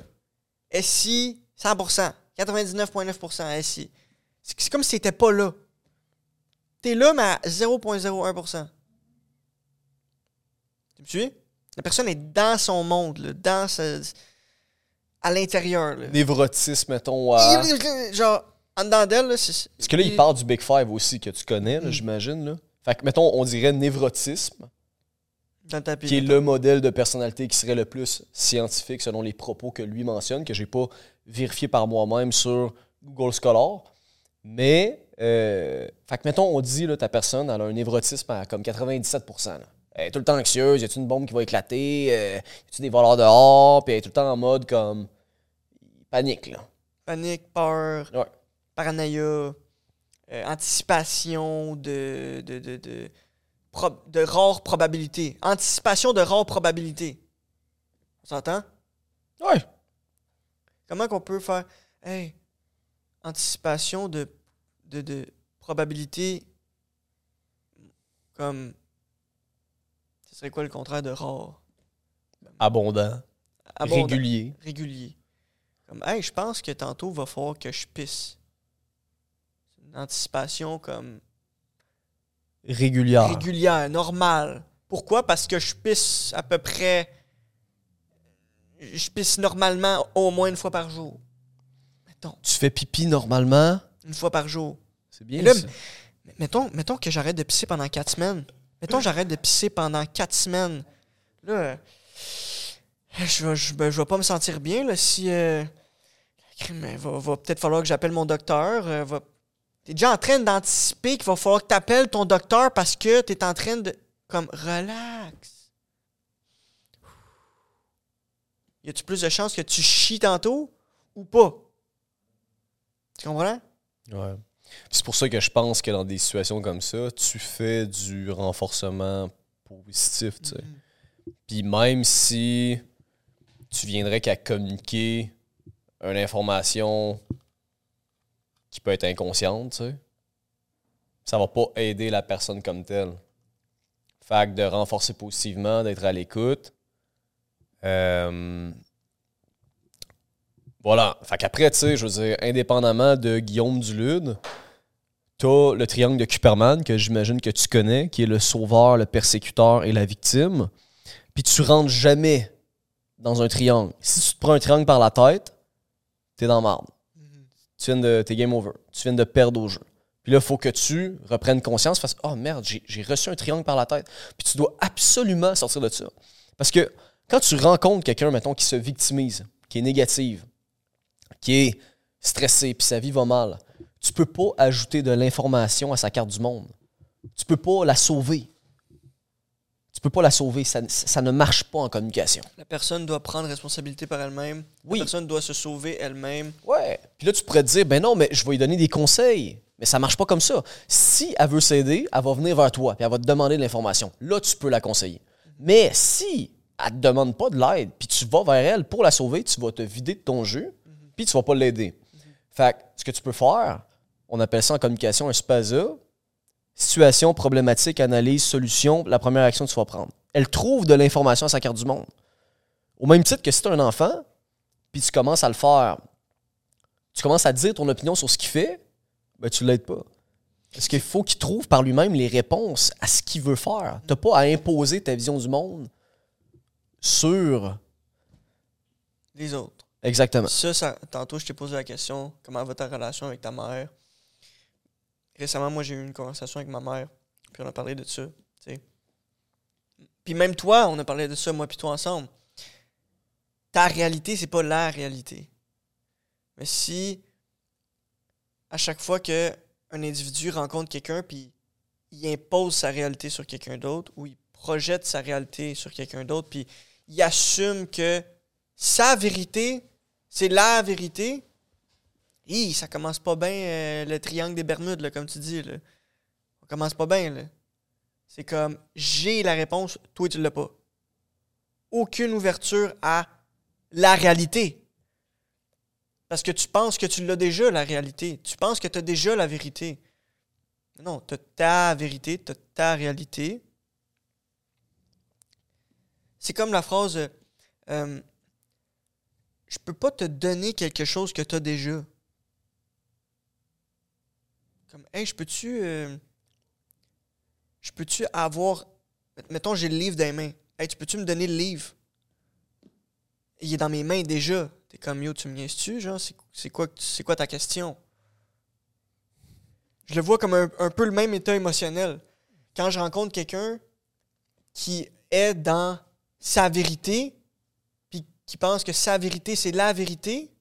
B: SI, 100%, 99,9% SI. C'est c'est comme si t'étais pas là. T'es là, mais à 0,01%. Tu me suis? La personne est dans son monde, là, dans à l'intérieur.
A: Névrotisme, mettons, à... (laughs)
B: Genre, en dedans d'elle, là, c'est.
A: Parce que là, il parle du Big Five aussi, que tu connais, là, j'imagine. Là. Fait que, mettons, on dirait névrotisme,
B: Dans ta
A: qui est le modèle de personnalité qui serait le plus scientifique selon les propos que lui mentionne, que j'ai pas vérifié par moi-même sur Google Scholar. Mais, euh, fait que, mettons, on dit, là, ta personne, elle a un névrotisme à comme 97%. là. Elle est tout le temps anxieuse, y a-tu une bombe qui va éclater, euh, y a-tu des voleurs dehors, puis elle est tout le temps en mode comme. panique, là.
B: Panique, peur,
A: Ouais.
B: paranoïa, euh, anticipation de. de, de, de, pro- de rares probabilités. Anticipation de rares probabilités. On s'entend?
A: Ouais.
B: Comment qu'on peut faire? Hey, anticipation de, de, de probabilité comme serait quoi le contraire de rare?
A: Abondant,
B: Abondant.
A: régulier.
B: régulier. Comme, hey, je pense que tantôt, il va falloir que je pisse. C'est une anticipation comme
A: Régulière.
B: régulière, normale. Pourquoi? Parce que je pisse à peu près. Je pisse normalement au moins une fois par jour. Mettons,
A: tu fais pipi normalement?
B: Une fois par jour.
A: C'est bien.
B: Là,
A: ça.
B: Mettons, mettons que j'arrête de pisser pendant quatre semaines. Mettons que j'arrête de pisser pendant quatre semaines. Là, je vais, je, ben, je vais pas me sentir bien là, si. Euh, crime, il va, va peut-être falloir que j'appelle mon docteur. euh, va... T'es déjà en train d'anticiper qu'il va falloir que t'appelles ton docteur parce que t'es en train de. Comme, relax. Y a-tu plus de chances que tu chies tantôt ou pas? Tu comprends?
A: Ouais. C'est pour ça que je pense que dans des situations comme ça, tu fais du renforcement positif, tu sais. Puis même si tu viendrais qu'à communiquer une information qui peut être inconsciente, tu sais, ça va pas aider la personne comme telle. Fait que de renforcer positivement, d'être à l'écoute. Euh, voilà. Fait qu'après, tu sais, je veux dire, indépendamment de Guillaume Dulude, t'as le triangle de Kuperman, que j'imagine que tu connais, qui est le sauveur, le persécuteur et la victime. Puis tu rentres jamais dans un triangle. Si tu te prends un triangle par la tête, t'es dans marde. Tu viens de. T'es game over. Tu viens de perdre au jeu. Puis là, il faut que tu reprennes conscience, fasses Oh merde, j'ai j'ai reçu un triangle par la tête. Puis tu dois absolument sortir de ça. Parce que quand tu rencontres quelqu'un, mettons, qui se victimise, qui est négative, qui est stressé, puis sa vie va mal, tu peux pas ajouter de l'information à sa carte du monde. Tu peux pas la sauver. Tu peux pas la sauver. Ça, ça ne marche pas en communication.
B: La personne doit prendre responsabilité par elle-même.
A: Oui.
B: La personne doit se sauver elle-même.
A: Ouais. Puis là, tu pourrais te dire, ben non, mais je vais lui donner des conseils. Mais ça marche pas comme ça. Si elle veut s'aider, elle va venir vers toi, puis elle va te demander de l'information. Là, tu peux la conseiller. Mais si elle te demande pas de l'aide, puis tu vas vers elle pour la sauver, tu vas te vider de ton jeu, puis tu vas pas l'aider. Fait que ce que tu peux faire, on appelle ça en communication un SPASA. Situation, problématique, analyse, solution, la première action que tu vas prendre. Elle trouve de l'information à sa carte du monde. Au même titre que si tu as un enfant, puis tu commences à le faire, tu commences à dire ton opinion sur ce qu'il fait, ben tu l'aides pas. Parce qu'il faut qu'il trouve par lui-même les réponses à ce qu'il veut faire. Tu pas à imposer ta vision du monde sur.
B: Les autres.
A: Exactement.
B: Ça, tantôt, je t'ai posé la question comment va ta relation avec ta mère? Récemment, moi, j'ai eu une conversation avec ma mère, puis on a parlé de ça. Puis même toi, on a parlé de ça, moi puis toi ensemble. Ta réalité, c'est pas la réalité. Mais si, à chaque fois que un individu rencontre quelqu'un, puis il impose sa réalité sur quelqu'un d'autre, ou il projette sa réalité sur quelqu'un d'autre, puis il assume que sa vérité, c'est la vérité, Hi, ça commence pas bien euh, le triangle des Bermudes, comme tu dis. Là. Ça commence pas bien. C'est comme j'ai la réponse, toi tu l'as pas. Aucune ouverture à la réalité. Parce que tu penses que tu l'as déjà, la réalité. Tu penses que tu as déjà la vérité. Non, tu as ta vérité, tu as ta réalité. C'est comme la phrase euh, Je peux pas te donner quelque chose que tu as déjà. Comme, hey, je peux-tu. euh, je peux-tu avoir. Mettons, j'ai le livre dans les mains. Hey, tu peux-tu me donner le livre? Il est dans mes mains déjà. T'es comme, yo, tu me niaises-tu, genre? C'est, quoi, quoi ta question? Je le vois comme un, peu le même état émotionnel. Quand je rencontre quelqu'un qui est dans sa vérité, qui pense que sa vérité, c'est la vérité,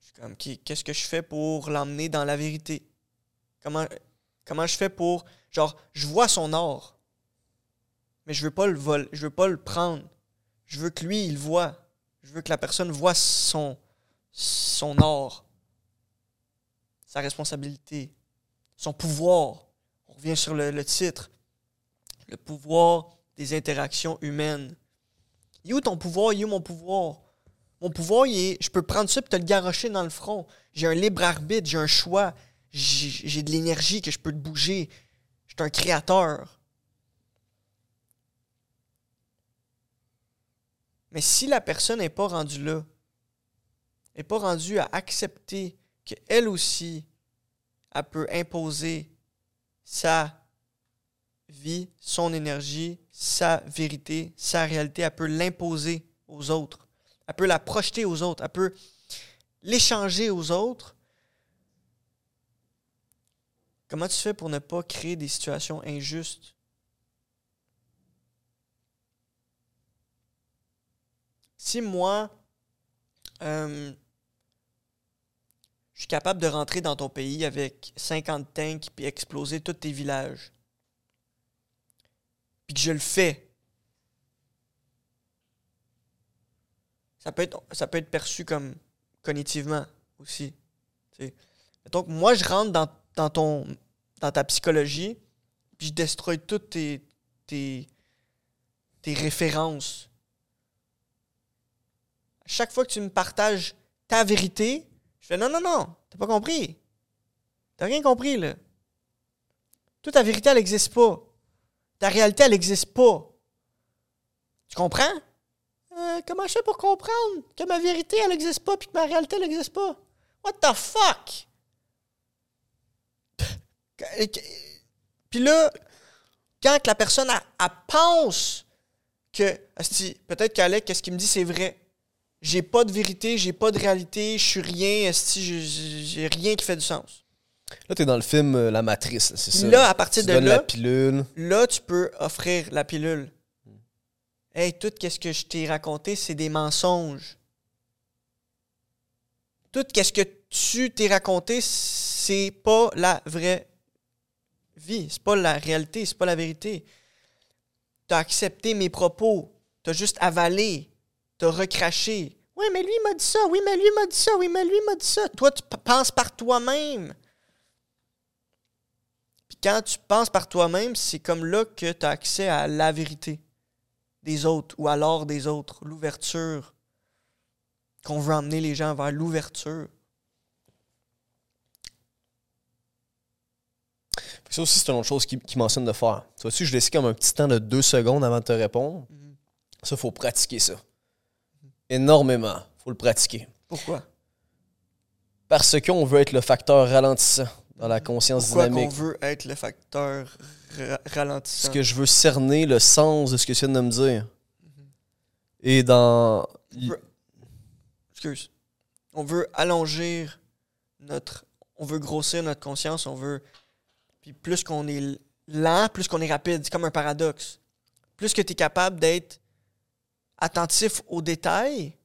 B: je suis comme, qu'est-ce que je fais pour l'emmener dans la vérité? Comment, comment je fais pour. Genre, je vois son or, mais je veux pas le vol, je veux pas le prendre. Je veux que lui, il voit. Je veux que la personne voit son, son or, sa responsabilité, son pouvoir. On revient sur le titre. Le pouvoir des interactions humaines. Il est où ton pouvoir? Il est où mon pouvoir? Mon pouvoir, est, je peux prendre ça et te le garrocher dans le front. J'ai un libre arbitre, j'ai un choix. J'ai j'ai de l'énergie que je peux te bouger. Je suis un créateur. Mais si la personne n'est pas rendue là, n'est pas rendue à accepter qu'elle aussi, elle peut imposer sa vie, son énergie, sa vérité, sa réalité, elle peut l'imposer aux autres. Elle peut la projeter aux autres. Elle peut l'échanger aux autres. Comment tu fais pour ne pas créer des situations injustes? Si moi, euh, je suis capable de rentrer dans ton pays avec 50 tanks puis exploser tous tes villages, puis que je le fais, ça peut être, ça peut être perçu comme cognitivement aussi. Donc, moi, je rentre dans, dans, ton, dans ta psychologie, puis je destroy toutes tes, tes, tes références. chaque fois que tu me partages ta vérité, je fais non, non, non, t'as pas compris. T'as rien compris, là. Toute ta vérité, elle n'existe pas. Ta réalité, elle n'existe pas. Tu comprends? Euh, comment je fais pour comprendre que ma vérité, elle n'existe pas puis que ma réalité, elle n'existe pas? What the fuck? puis là, quand la personne, elle, pense que, peut-être qu'Alec, qu'est-ce qu'il me dit, c'est vrai. J'ai pas de vérité, j'ai pas de réalité, je suis rien, j'ai rien qui fait du sens.
A: Là, tu es dans le film euh, La Matrice, c'est ça?
B: Là, à partir de là,
A: la pilule.
B: là, tu peux offrir la pilule. Hey, tout ce que je t'ai raconté, c'est des mensonges. Tout ce que tu t'es raconté, c'est pas la vraie vie. C'est pas la réalité, c'est pas la vérité. Tu as accepté mes propos. Tu as juste avalé. Tu as recraché. Oui, mais lui m'a dit ça. Oui, mais lui m'a dit ça. Oui, mais lui m'a dit ça. Toi, tu penses par toi-même. Puis quand tu penses par toi-même, c'est comme là que tu as accès à la vérité des autres ou alors des autres, l'ouverture, qu'on veut emmener les gens vers l'ouverture.
A: Ça aussi, c'est une autre chose qui, qui mentionne de faire. Tu vois, je laisse comme un petit temps de deux secondes avant de te répondre. Mhm. Ça, il faut pratiquer ça. Énormément. Il faut le pratiquer.
B: Pourquoi?
A: Parce qu'on veut être le facteur ralentissant dans la conscience
B: Pourquoi
A: dynamique.
B: Pourquoi on veut être le facteur ralentissant?
A: Parce que je veux cerner le sens de ce que tu viens de me dire. Et dans.
B: Excuse. On veut allonger notre. On veut grossir notre conscience, on veut. Puis plus qu'on est lent, plus qu'on est rapide. C'est comme un paradoxe. Plus que tu es capable d'être attentif aux détails,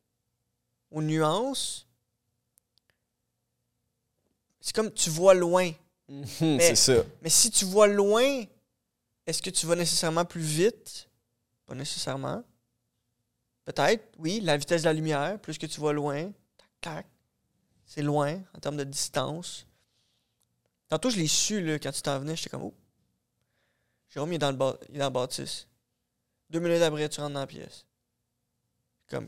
B: aux nuances, c'est comme tu vois loin.
A: c'est ça.
B: Mais si tu vois loin, est-ce que tu vas nécessairement plus vite? Pas nécessairement. Peut-être, oui, la vitesse de la lumière, plus que tu vois loin, tac, tac, c'est loin en termes de distance. Tantôt, je l'ai su là, quand tu t'en venais, j'étais comme, oh, Jérôme, il est dans le, il est dans le bâtisse. Deux minutes après, tu rentres dans la pièce. Comme.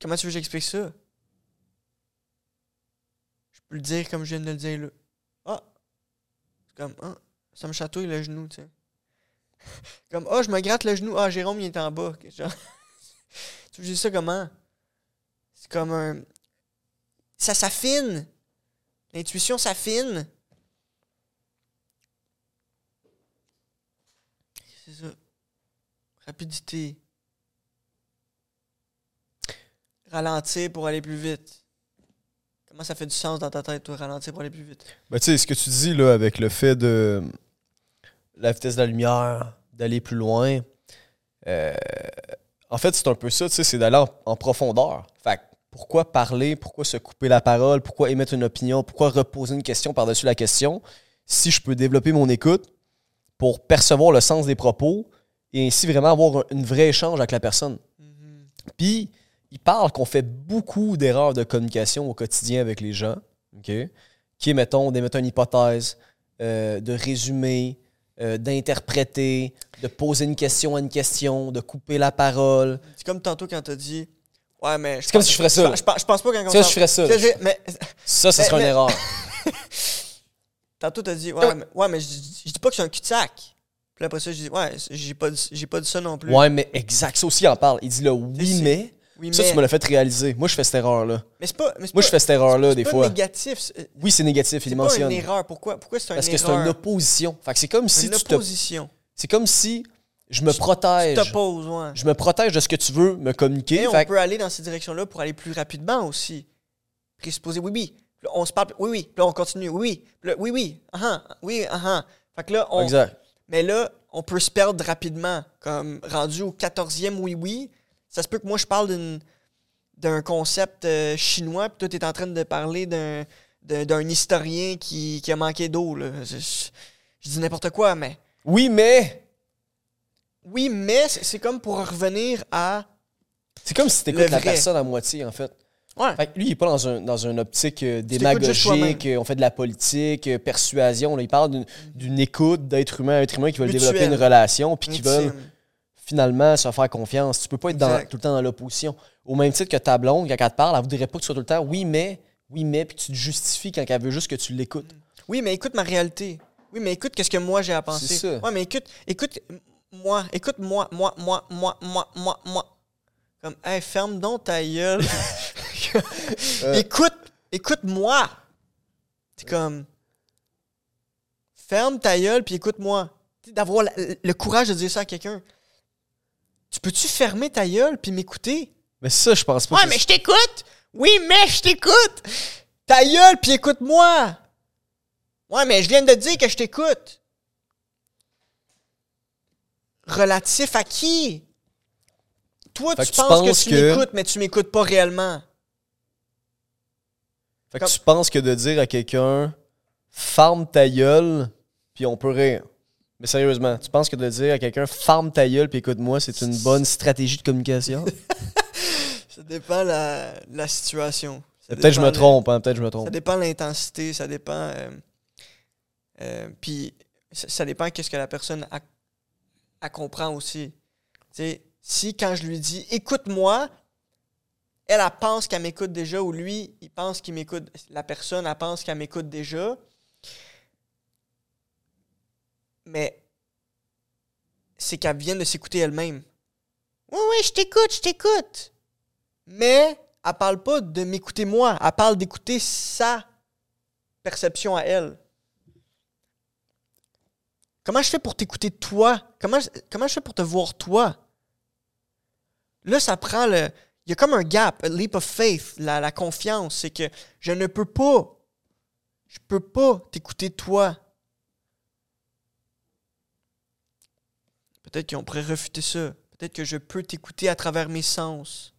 B: Comment tu veux que j'explique ça? Le dire comme je viens de le dire là. Ah! comme, ah, ça me chatouille le genou, tu sais. (laughs) Comme, ah, oh, je me gratte le genou. Ah, Jérôme, il est en bas. Genre. (laughs) tu dis ça comment? C'est comme un. Ça s'affine. L'intuition s'affine. C'est ça. Rapidité. Ralentir pour aller plus vite. Comment ça fait du sens dans ta tête, toi, ralentir pour aller plus vite?
A: Ben, tu sais, ce que tu dis, là, avec le fait de la vitesse de la lumière, d'aller plus loin, euh, en fait, c'est un peu ça, tu sais, c'est d'aller en, profondeur. Fait pourquoi parler, pourquoi se couper la parole, pourquoi émettre une opinion, pourquoi reposer une question par-dessus la question, si je peux développer mon écoute pour percevoir le sens des propos et ainsi vraiment avoir un, vrai échange avec la personne. Mm-hmm. Puis, il parle qu'on fait beaucoup d'erreurs de communication au quotidien avec les gens, OK? Qui est, mettons, d'émettre une hypothèse, euh, de résumer, euh, d'interpréter, de poser une question à une question, de couper la parole.
B: C'est comme tantôt quand t'as dit Ouais, mais.
A: C'est comme si je ferais ça.
B: Je, pense pas
A: comme si je ferais ça.
B: Mais,
A: ça, ça serait une erreur. (laughs)
B: tantôt, t'as dit Ouais, mais, ouais, mais je, dis pas que c'est un cul-de-sac. Puis après ça, je dis, ouais, j'ai pas, pas dit ça non plus.
A: Ouais, mais exact. Ça aussi, il en parle. Il dit là, oui, mais.
B: Oui,
A: Ça,
B: mais,
A: tu me l'as fait réaliser. Moi, je fais cette erreur-là.
B: mais c'est pas. Mais c'est
A: Moi,
B: pas-
A: je fais cette erreur-là,
B: c'est
A: des
B: pas
A: fois.
B: négatif. C'est
A: Oui, c'est négatif, il
B: c'est pas
A: mentionne.
B: une erreur. Pourquoi, pourquoi c'est un
A: Parce que c'est
B: erreur?
A: une opposition. Fait c'est comme si
B: une
A: tu
B: opposition.
A: C'est comme si je me
B: Tu
A: protège.
B: t'opposes, ouais.
A: Je me protège de ce que tu veux me communiquer.
B: Mais on
A: Fait
B: peut aller dans cette direction-là pour aller plus rapidement aussi. Présupposer, oui, oui. Là, on se parle, oui, oui. Puis là, on continue, oui, oui. Là, oui, oui. Ah, ah, oui, ah. Fait que là, on,
A: Exact.
B: Mais là, on peut se perdre rapidement. Comme rendu au 14e oui-oui, ça se peut que moi, je parle d'un concept euh, chinois, puis toi, tu es en train de parler d'un historien qui, qui a manqué d'eau. Je, je- je dis n'importe quoi, mais...
A: Oui, mais.
B: Oui, mais c'est comme pour revenir à...
A: C'est comme si tu
B: Le
A: écoutes la personne à moitié, en fait.
B: Ouais.
A: Fait que lui, il est pas dans, un, dans une optique euh,
B: t'écoutes
A: démagogique, euh, on fait de la politique, euh, persuasion. là. il parle d'une- écoute d'être humain à être humain qui veulent développer une relation puis qui veulent finalement se faire confiance. Tu peux pas être dans- tout le temps dans l'opposition. Au même titre que ta blonde, quand elle te parle, elle voudrait pas que tu sois tout le temps oui, mais, oui, mais, puis tu te justifies quand elle veut juste que tu l'écoutes.
B: Oui, mais écoute ma réalité. Oui, mais écoute qu'est-ce que moi j'ai à penser.
A: Ça.
B: Ouais, mais écoute, écoute moi, écoute moi, moi, moi, moi, moi, moi, moi. Comme, hey, ferme donc ta gueule. (laughs)
A: Euh.
B: Écoute, écoute-moi. C'est comme, ferme ta gueule puis écoute-moi. Tu sais, D'avoir le courage de dire ça à quelqu'un. Tu peux-tu fermer ta gueule puis m'écouter?
A: Mais ça, je pense pas
B: Ouais,
A: que
B: mais je t'écoute! Oui, mais je t'écoute! Ta gueule, puis écoute-moi! Ouais, mais je viens de te dire que je t'écoute. Relatif à qui? Toi, tu,
A: que tu
B: penses, que tu
A: que-
B: m'écoutes, mais tu m'écoutes pas réellement.
A: Fait que tu penses que de dire à quelqu'un farme ta gueule, puis on peut rire. Mais sérieusement, tu penses que de dire à quelqu'un farme ta gueule, puis écoute-moi, c'est une bonne stratégie de communication? (laughs)
B: Ça dépend la, la situation. Ça
A: Peut-être que je me
B: dépend
A: trompe, hein, peut-être que je me
B: Ça
A: trompe.
B: dépend de l'intensité, ça dépend. euh, euh, Puis ça, ça dépend qu'est-ce que la personne a, a comprend aussi. Tu sais, si quand je lui dis écoute-moi, elle, elle pense qu'elle m'écoute déjà ou lui, il pense qu'il m'écoute. La personne, elle pense qu'elle m'écoute déjà. Mais c'est qu'elle vient de s'écouter elle-même. Oui, oui, je t'écoute, je t'écoute. Mais elle parle pas de m'écouter moi, elle parle d'écouter sa perception à elle. Comment je fais pour t'écouter toi? Comment je, comment je fais pour te voir toi? Là, ça prend le. Il y a comme un gap, a leap of faith, la, la confiance. C'est que je ne peux pas. Je peux pas t'écouter toi. Peut-être qu'on pourrait refuter ça. Peut-être que je peux t'écouter à travers mes sens.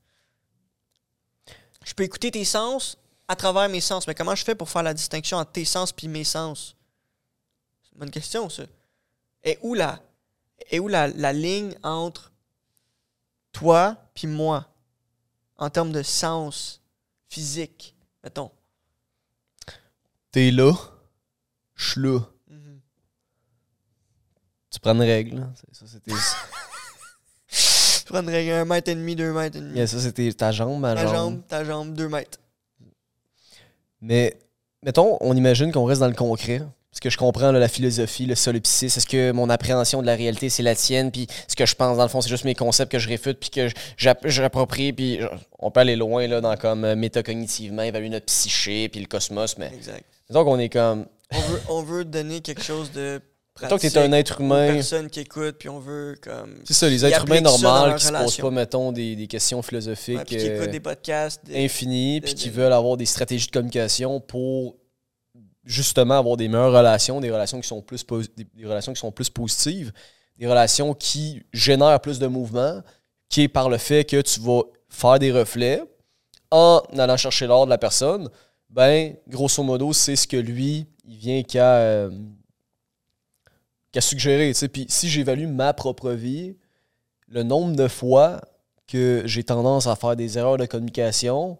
B: Je peux écouter tes sens à travers mes sens. Mais comment je fais pour faire la distinction entre tes sens et mes sens? C'est une bonne question, ça. Et où la, et où la, la ligne entre toi puis moi en termes de sens physique, mettons?
A: T'es là, je suis là. Tu prends une règle. là. C'est- Ça, c'était
B: Je prendrais un mètre et demi, deux mètres et demi.
A: Yeah, ça, c'était ta jambe, ma
B: Ta
A: jambe.
B: jambe, ta jambe, deux mètres.
A: Mais, mettons, on imagine qu'on reste dans le concret. Parce que je comprends là, la philosophie, le solipsisme. Est-ce que mon appréhension de la réalité, c'est la tienne? Puis ce que je pense, dans le fond, c'est juste mes concepts que je réfute, puis que j'app- j'approprie. Puis on peut aller loin là, dans comme euh, métacognitivement, évaluer notre psyché, puis le cosmos. Mais
B: Exact.
A: disons qu'on est comme.
B: On veut, on veut donner quelque chose de
A: Mettons que t'es un être humain.
B: personnes qui écoutent, puis on veut comme...
A: C'est ça, les êtres humains normaux qui se posent pas, mettons, des, des questions philosophiques
B: Ouais, puis qui
A: euh,
B: écoutent des podcasts. des-
A: infinies, puis qui veulent avoir des stratégies de communication pour justement avoir des meilleures relations, des relations qui sont plus, des relations qui sont plus positives, des relations qui génèrent plus de mouvement, qui est par le fait que tu vas faire des reflets en allant chercher l'or de la personne, ben, grosso modo, c'est ce que lui, il vient qu'à euh, qu'à suggérer. Puis si j'évalue ma propre vie, le nombre de fois que j'ai tendance à faire des erreurs de communication,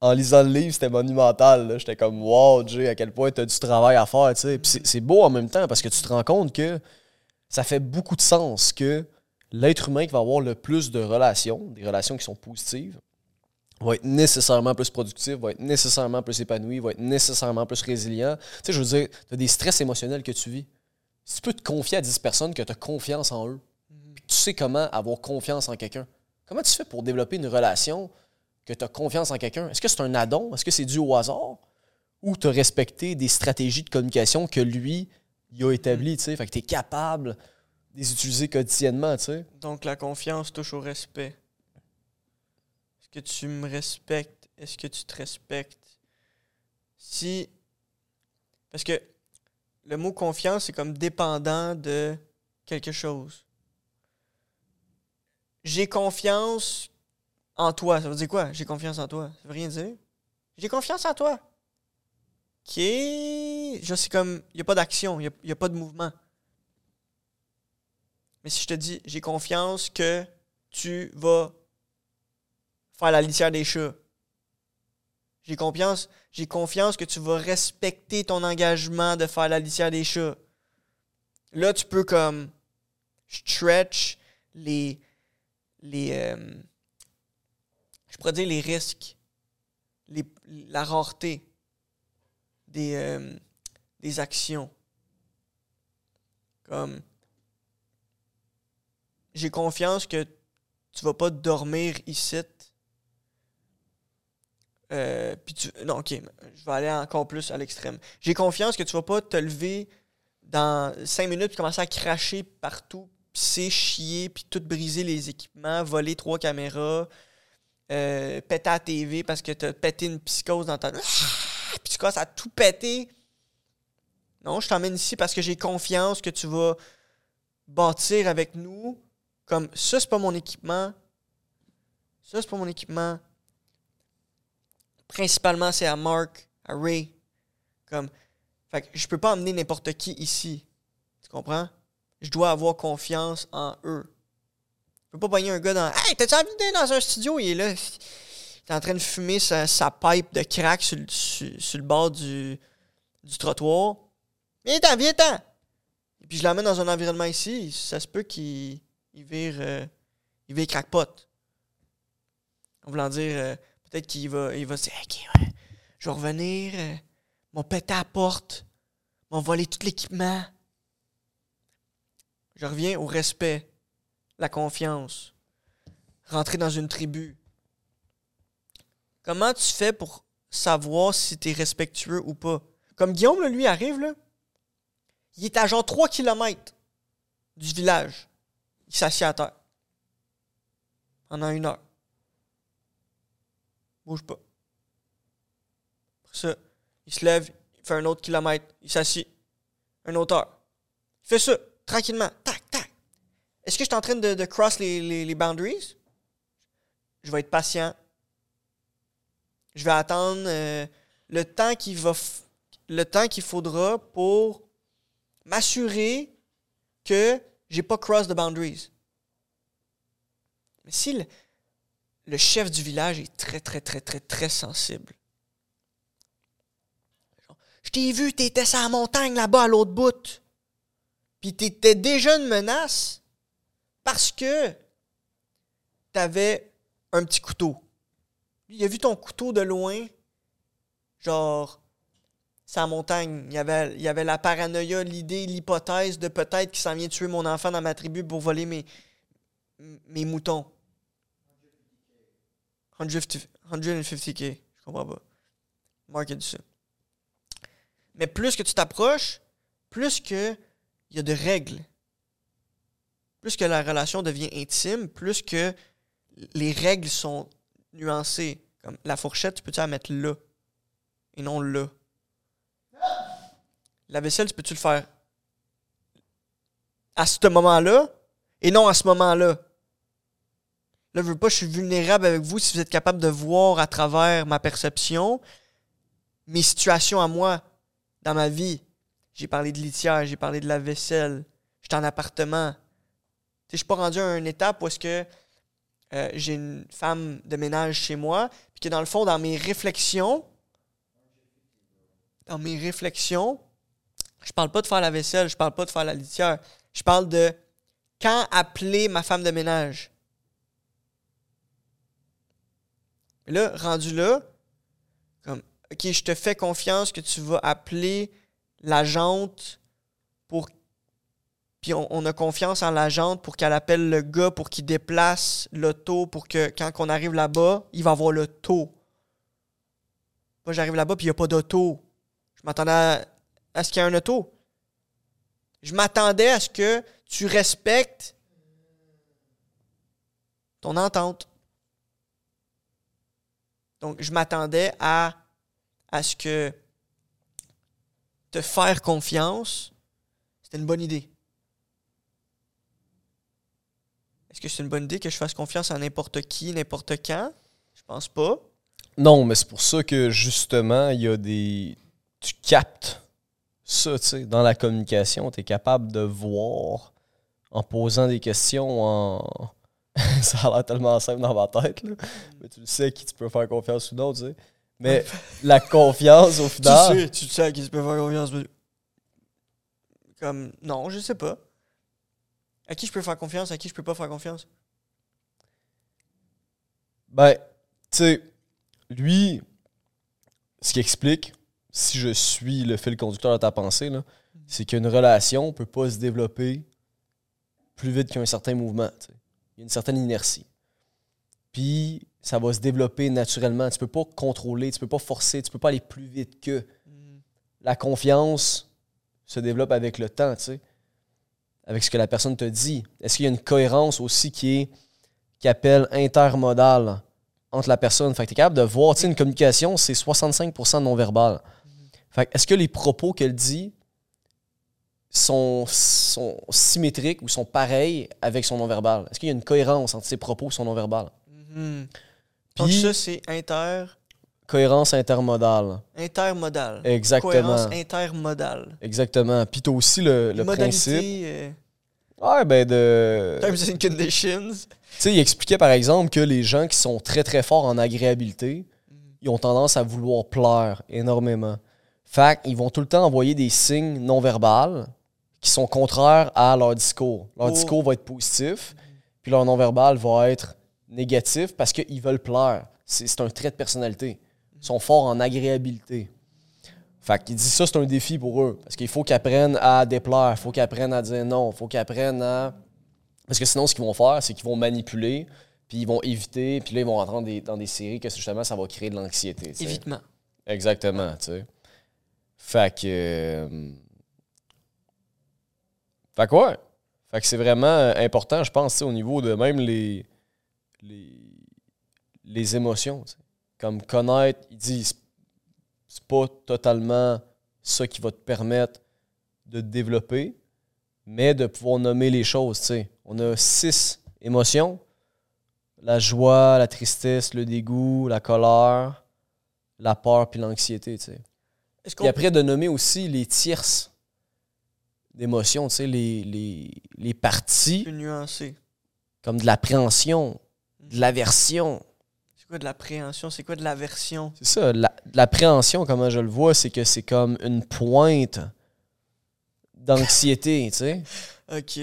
A: en lisant le livre, c'était monumental. J'étais comme, wow, Jay, à quel point tu as du travail à faire. Puis c'est beau en même temps parce que tu te rends compte que ça fait beaucoup de sens que l'être humain qui va avoir le plus de relations, des relations qui sont positives, va être nécessairement plus productif, va être nécessairement plus épanoui, va être nécessairement plus résilient. Tu sais, je veux dire, tu as des stress émotionnels que tu vis. Si tu peux te confier à 10 personnes que tu as confiance en eux, que tu sais comment avoir confiance en quelqu'un, comment tu fais pour développer une relation que tu as confiance en quelqu'un? Est-ce que c'est un addon? Est-ce que c'est dû au hasard? Ou tu as respecté des stratégies de communication que lui, il a établies, tu sais? Fait que tu es capable de les utiliser quotidiennement, tu sais?
B: Donc la confiance touche au respect. Est-ce que tu me respectes? Est-ce que tu te respectes? Si. Parce que le mot confiance, c'est comme dépendant de quelque chose. J'ai confiance en toi. Ça veut dire quoi? J'ai confiance en toi. Ça veut rien dire. J'ai confiance en toi. Ok. Je comme. Il n'y a pas d'action, il n'y a, a pas de mouvement. Mais si je te dis, j'ai confiance que tu vas faire la litière des chats. J'ai confiance, j'ai confiance que tu vas respecter ton engagement de faire la litière des chats. Là, tu peux comme stretch les les euh, je dire les risques, les, la rareté des, euh, des actions. Comme j'ai confiance que tu vas pas dormir ici. Euh, puis tu, non, ok, je vais aller encore plus à l'extrême. J'ai confiance que tu vas pas te lever dans cinq minutes et commencer à cracher partout, pisser, chier, puis tout briser les équipements, voler trois caméras, euh, péter la TV parce que tu as pété une psychose dans ta. Ah! Puis tu commences à tout péter. Non, je t'emmène ici parce que j'ai confiance que tu vas bâtir avec nous comme ça, c'est pas mon équipement. Ça, c'est pas mon équipement. Principalement, c'est à Mark, à Ray. Comme, fait que je peux pas emmener n'importe qui ici. Tu comprends? Je dois avoir confiance en eux. Je peux pas pogner un gars dans. Hey, t'as-tu envie dans un studio? Il est là. Il est en train de fumer sa, pipe de crack sur, le bord du, trottoir. Viens-t'en, viens-t'en! Puis je l'amène dans un environnement ici. Ça se peut qu'il il vire, euh, il vire crackpot. En voulant dire, euh, peut-être qu'il va, se dire, OK, je vais revenir, euh, mon pété à la porte, m'ont volé tout l'équipement. Je reviens au respect, la confiance, rentrer dans une tribu. Comment tu fais pour savoir si tu es respectueux ou pas? Comme Guillaume, lui, arrive, là, il est à genre 3 km du village il s'assied à terre. Pendant une heure. Bouge pas. Ça, il se lève, il fait un autre kilomètre, il s'assied. Un autre heure. Il fait ça, tranquillement. Tac, tac. Est-ce que je suis en train de, de cross les, les, boundaries? Je vais être patient. Je vais attendre euh, le temps qu'il va le temps qu'il faudra pour m'assurer que j'ai pas cross the boundaries. Mais si le, chef du village est très, très, très, très, très sensible. Je t'ai vu, t'étais sur la montagne là-bas à l'autre bout. Puis t'étais déjà une menace parce que t'avais un petit couteau. Il a vu ton couteau de loin, genre sa montagne. Il y, avait, il la paranoïa, l'idée, l'hypothèse de peut-être qu'il s'en vient tuer mon enfant dans ma tribu pour voler mes moutons. 150k. Je comprends pas. Mark a dit ça. Mais plus que tu t'approches, plus que il y a de règles. Plus que la relation devient intime, plus que les règles sont nuancées. Comme la fourchette, tu peux-tu la mettre là et non là? La vaisselle, tu peux-tu le faire à ce moment-là et non à ce moment-là? Là, je veux pas, je suis vulnérable avec vous si vous êtes capable de voir à travers ma perception mes situations à moi dans ma vie. J'ai parlé de litière, j'ai parlé de la vaisselle, j'étais en appartement. Je suis pas rendu à une étape où est-ce que euh, j'ai une femme de ménage chez moi, puis que dans le fond, dans mes réflexions, dans mes réflexions, je parle pas de faire la vaisselle, je parle pas de faire la litière. Je parle de quand appeler ma femme de ménage. Là, rendu là, comme, OK, je te fais confiance que tu vas appeler l'agente pour puis on, a confiance en l'agente pour qu'elle appelle le gars pour qu'il déplace l'auto pour que quand on arrive là-bas, il va avoir le taux. Moi, j'arrive là-bas puis il n'y a pas d'auto. Je m'attendais à, à ce qu'il y ait un auto. Je m'attendais à ce que tu respectes ton entente. Donc, je m'attendais à, à ce que te faire confiance, c'était une bonne idée. Est-ce que c'est une bonne idée que je fasse confiance à n'importe qui, n'importe quand? Je pense pas.
A: Non, mais c'est pour ça que justement, il y a des. Tu captes ça, tu sais, dans la communication. Tu es capable de voir en posant des questions, en. (laughs) ça a l'air tellement simple dans ma tête, là. Mais tu le sais qui tu peux faire confiance ou non, tu sais. Mais (laughs) la confiance, au
B: Tu
A: final.
B: sais, tu sais à qui tu peux faire confiance. mais- Comme, non, je sais pas. À qui je peux faire confiance, à qui je peux pas faire confiance?
A: Ben, tu sais, lui, ce qui explique, si je suis le fil conducteur de ta pensée, là, c'est qu'une relation peut pas se développer plus vite qu'un certain mouvement. tu. Il y a une certaine inertie. Puis, ça va se développer naturellement. Tu peux pas contrôler, tu peux pas forcer, tu peux pas aller plus vite que. La confiance se développe avec le temps, tu sais. Avec ce que la personne te dit. Est-ce qu'il y a une cohérence aussi qui est qui appelle intermodal entre la personne? Fait que tu es capable de voir, tu sais, une communication, c'est 65% de non-verbal. Fait que est-ce que les propos qu'elle dit sont, sont symétriques ou sont pareils avec son non-verbal? Est-ce qu'il y a une cohérence entre ses propos et son non-verbal?
B: Donc
A: Puis,
B: ça, c'est inter,
A: cohérence intermodale.
B: intermodal.
A: Exactement.
B: Cohérence intermodale.
A: Exactement. Puis tu as aussi le, le principe.
B: Euh,
A: Ouais, ben de.
B: terms and conditions.
A: Tu sais, il expliquait par exemple que les gens qui sont très très forts en agréabilité, ils ont tendance à vouloir plaire énormément. Fait qu'ils vont tout le temps envoyer des signes non verbaux qui sont contraires à leur discours. Leur
B: Oh.
A: discours va être positif, puis leur non verbal va être négatif parce qu'ils veulent plaire. C'est un trait de personnalité. Ils sont forts en agréabilité. Fait qu'ils disent ça, c'est un défi pour eux. Parce qu'il faut qu'ils apprennent à déplaire, il faut qu'ils apprennent à dire non, il faut qu'ils apprennent à. Parce que sinon, ce qu'ils vont faire, c'est qu'ils vont manipuler, puis ils vont éviter, puis là, ils vont rentrer dans des, dans des séries que justement, ça va créer de l'anxiété.
B: Évitement.
A: Exactement, tu sais. Fait que. euh, Fait que ouais. Fait que c'est vraiment euh, important, je pense, au niveau de même les. les, les émotions. Comme connaître, il dit, c'est- pas totalement ça qui va te permettre de te développer, mais de pouvoir nommer les choses, tu sais. On a six émotions la joie, la tristesse, le dégoût, la colère, la peur puis l'anxiété, Puis après, de nommer aussi les tierces d'émotions, tu sais, les, les, les parties
B: nuancer?
A: comme de l'appréhension, de l'aversion.
B: C'est quoi de l'appréhension? C'est quoi de l'aversion?
A: C'est ça, la- l'appréhension, comment je le vois, c'est que c'est comme une pointe d'anxiété, tu sais. (laughs)
B: OK.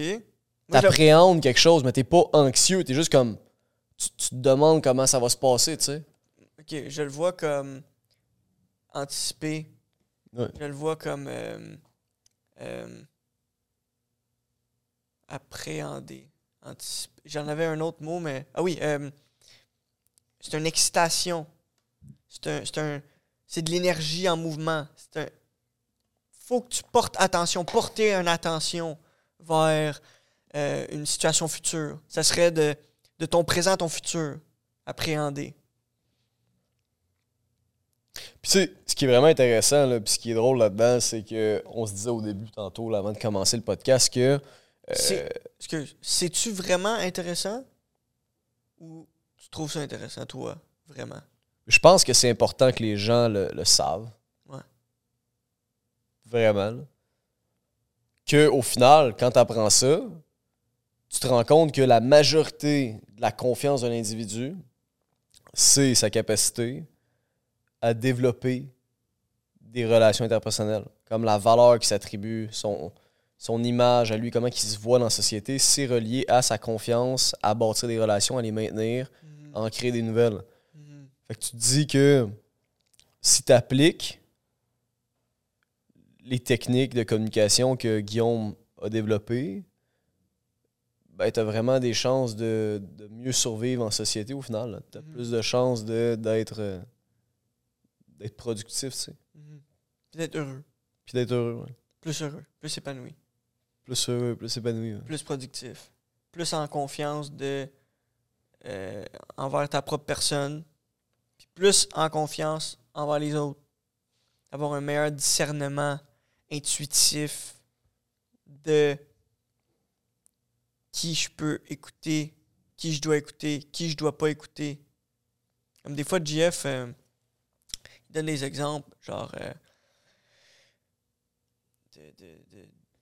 A: T'appréhendes quelque chose, mais t'es pas anxieux, t'es juste comme... Tu, tu te demandes comment ça va se passer, tu sais.
B: OK, je le vois comme anticiper.
A: Ouais.
B: Je le vois comme euh, euh, appréhender. J'en avais un autre mot, mais. Ah oui, euh, c'est une excitation. C'est un. Un. De l'énergie en mouvement. C'est un. Faut que tu portes attention, porter une attention vers euh, une situation future. Ça serait de, de ton présent à ton futur. Appréhender.
A: Puis tu sais, ce qui est vraiment intéressant, puis ce qui est drôle là-dedans, c'est que on se disait au début, tantôt, avant de commencer le podcast, que... euh,
B: c'est-tu vraiment intéressant? Ou tu trouves ça intéressant, toi, vraiment?
A: je pense que c'est important que les gens le, le savent.
B: Ouais.
A: Vraiment. là. Que au final, quand tu apprends ça, tu te rends compte que la majorité de la confiance d'un individu, c'est sa capacité à développer des relations interpersonnelles. Comme la valeur qui s'attribue, son, son image à lui, comment il se voit dans la société, c'est relié à sa confiance, à bâtir des relations, à les maintenir, à en créer des nouvelles. Fait que tu te dis que si tu appliques les techniques de communication que Guillaume a développées, ben, tu as vraiment des chances de, de mieux survivre en société au final. Tu as
B: Mhm.
A: plus de chances de- d'être euh, d'être productif, tu sais.
B: Puis d'être heureux.
A: Puis d'être heureux, ouais.
B: Plus heureux. Plus épanoui.
A: Plus heureux, plus épanoui.
B: Plus productif. Plus en confiance de euh, envers ta propre personne. Puis plus en confiance envers les autres. Avoir un meilleur discernement intuitif de qui je peux écouter, qui je dois écouter, qui je dois pas écouter. Comme des fois, JF, euh, donne des exemples, genre euh, de-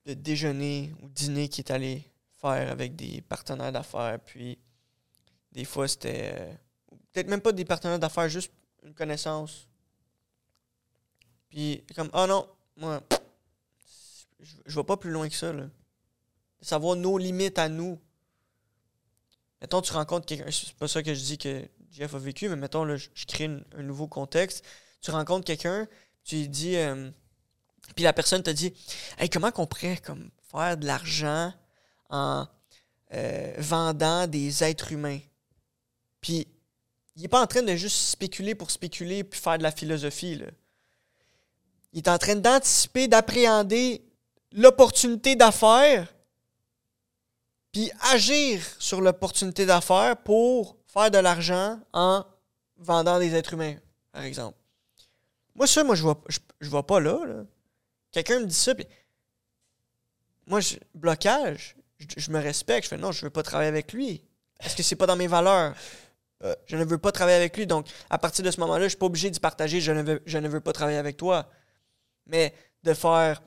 B: de- déjeuner ou dîner qu'il est allé faire avec des partenaires d'affaires. Puis, des fois, c'était euh, peut-être même pas des partenaires d'affaires, juste une connaissance. Puis, comme, ah non, moi, je, je vais pas plus loin que ça, là. Savoir nos limites à nous. Mettons, tu rencontres quelqu'un, c'est pas ça que je dis que Jeff a vécu, mais mettons, là, je, crée un nouveau contexte. Tu rencontres quelqu'un, tu lui dis, euh, puis la personne te dit, comment qu'on pourrait comme, faire de l'argent en euh, vendant des êtres humains? Puis, il n'est pas en train de juste spéculer pour spéculer puis faire de la philosophie, là. Il est en train d'anticiper, d'appréhender l'opportunité d'affaires, puis agir sur l'opportunité d'affaires pour faire de l'argent en vendant des êtres humains, par exemple. Moi, ça, moi, je vois, je, vois pas là. Quelqu'un me dit ça, puis moi, je, blocage, je, me respecte, je fais non, je veux pas travailler avec lui. Parce que c'est pas dans mes valeurs?
A: Euh.
B: Je ne veux pas travailler avec lui. Donc, à partir de ce moment-là, je suis pas obligé d'y partager. Je ne, veux, ne pas travailler avec toi. Mais de faire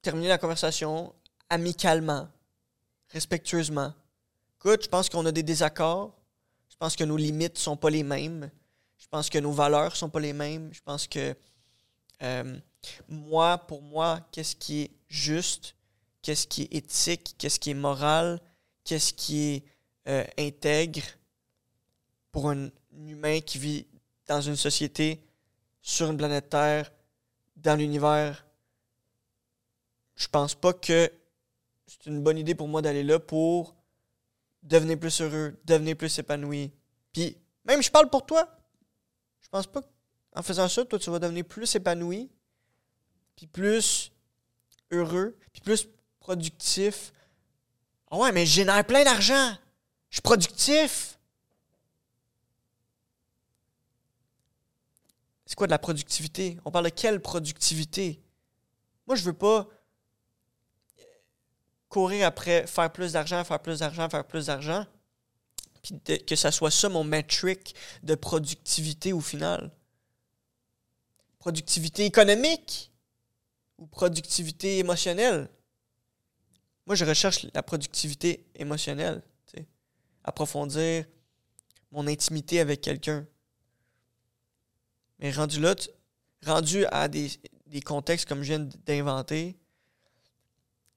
B: terminer la conversation amicalement, respectueusement. Écoute, je pense qu'on a des désaccords. Je pense que nos limites sont pas les mêmes. Je pense que nos valeurs sont pas les mêmes. Je pense que euh, moi, pour moi, qu'est-ce qui est juste, qu'est-ce qui est éthique, qu'est-ce qui est moral, qu'est-ce qui est euh, intègre pour un humain qui vit dans une société, sur une planète Terre, dans l'univers? Je pense pas que c'est une bonne idée pour moi d'aller là pour devenir plus heureux, devenir plus épanoui. Puis, même je parle pour toi. Je pense pas qu'en faisant ça, toi, tu vas devenir plus épanoui, puis plus heureux, puis plus productif. Ah ouais, mais je génère plein d'argent. Je suis productif. C'est quoi de la productivité? On parle de quelle productivité? Moi, je veux pas courir après faire plus d'argent, faire plus d'argent, faire plus d'argent, puis que ça soit ça mon metric de productivité au final. Productivité économique ou productivité émotionnelle? Moi, je recherche la productivité émotionnelle. Approfondir mon intimité avec quelqu'un. Mais rendu là, rendu à des, des contextes comme je viens d'inventer,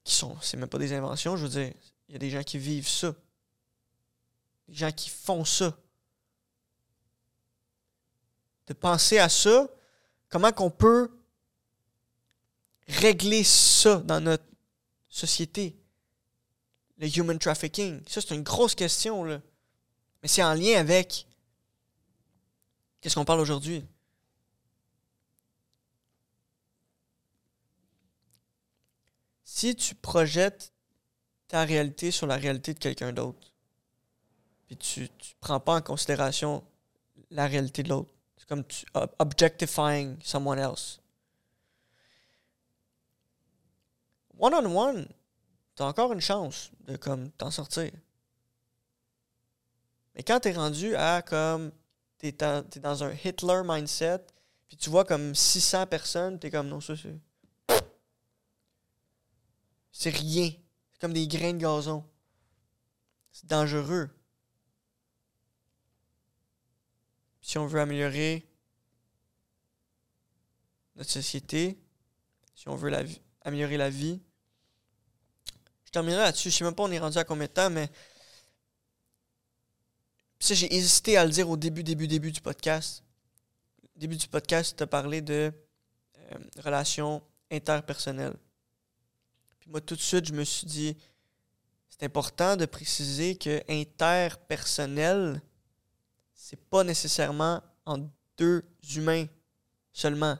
B: qui sont, c'est même pas des inventions, je veux dire, il y a des gens qui vivent ça. Des gens qui font ça. De penser à ça, comment qu'on peut régler ça dans notre société? Le human trafficking. Ça, c'est une grosse question, là. Mais c'est en lien avec qu'est-ce qu'on parle aujourd'hui. Si tu projettes ta réalité sur la réalité de quelqu'un d'autre, puis tu ne prends pas en considération la réalité de l'autre, comme tu ob- objectifying someone else. One-on-one, t'as encore une chance de comme t'en sortir. Mais quand t'es rendu à comme t'es dans, t'es dans un Hitler mindset, puis tu vois comme 600 personnes, t'es comme non, ça c'est. C'est rien. C'est comme des grains de gazon. C'est dangereux. Si on veut améliorer notre société, si on veut améliorer la vie, je terminerai là-dessus. Je sais même pas on est rendu à combien de temps, mais ça, j'ai hésité à le dire au début, début, début du podcast. Au début du podcast, tu as parlé de euh, relations interpersonnelles. Puis moi, tout de suite, je me suis dit, c'est important de préciser que interpersonnel, c'est pas nécessairement en deux humains seulement.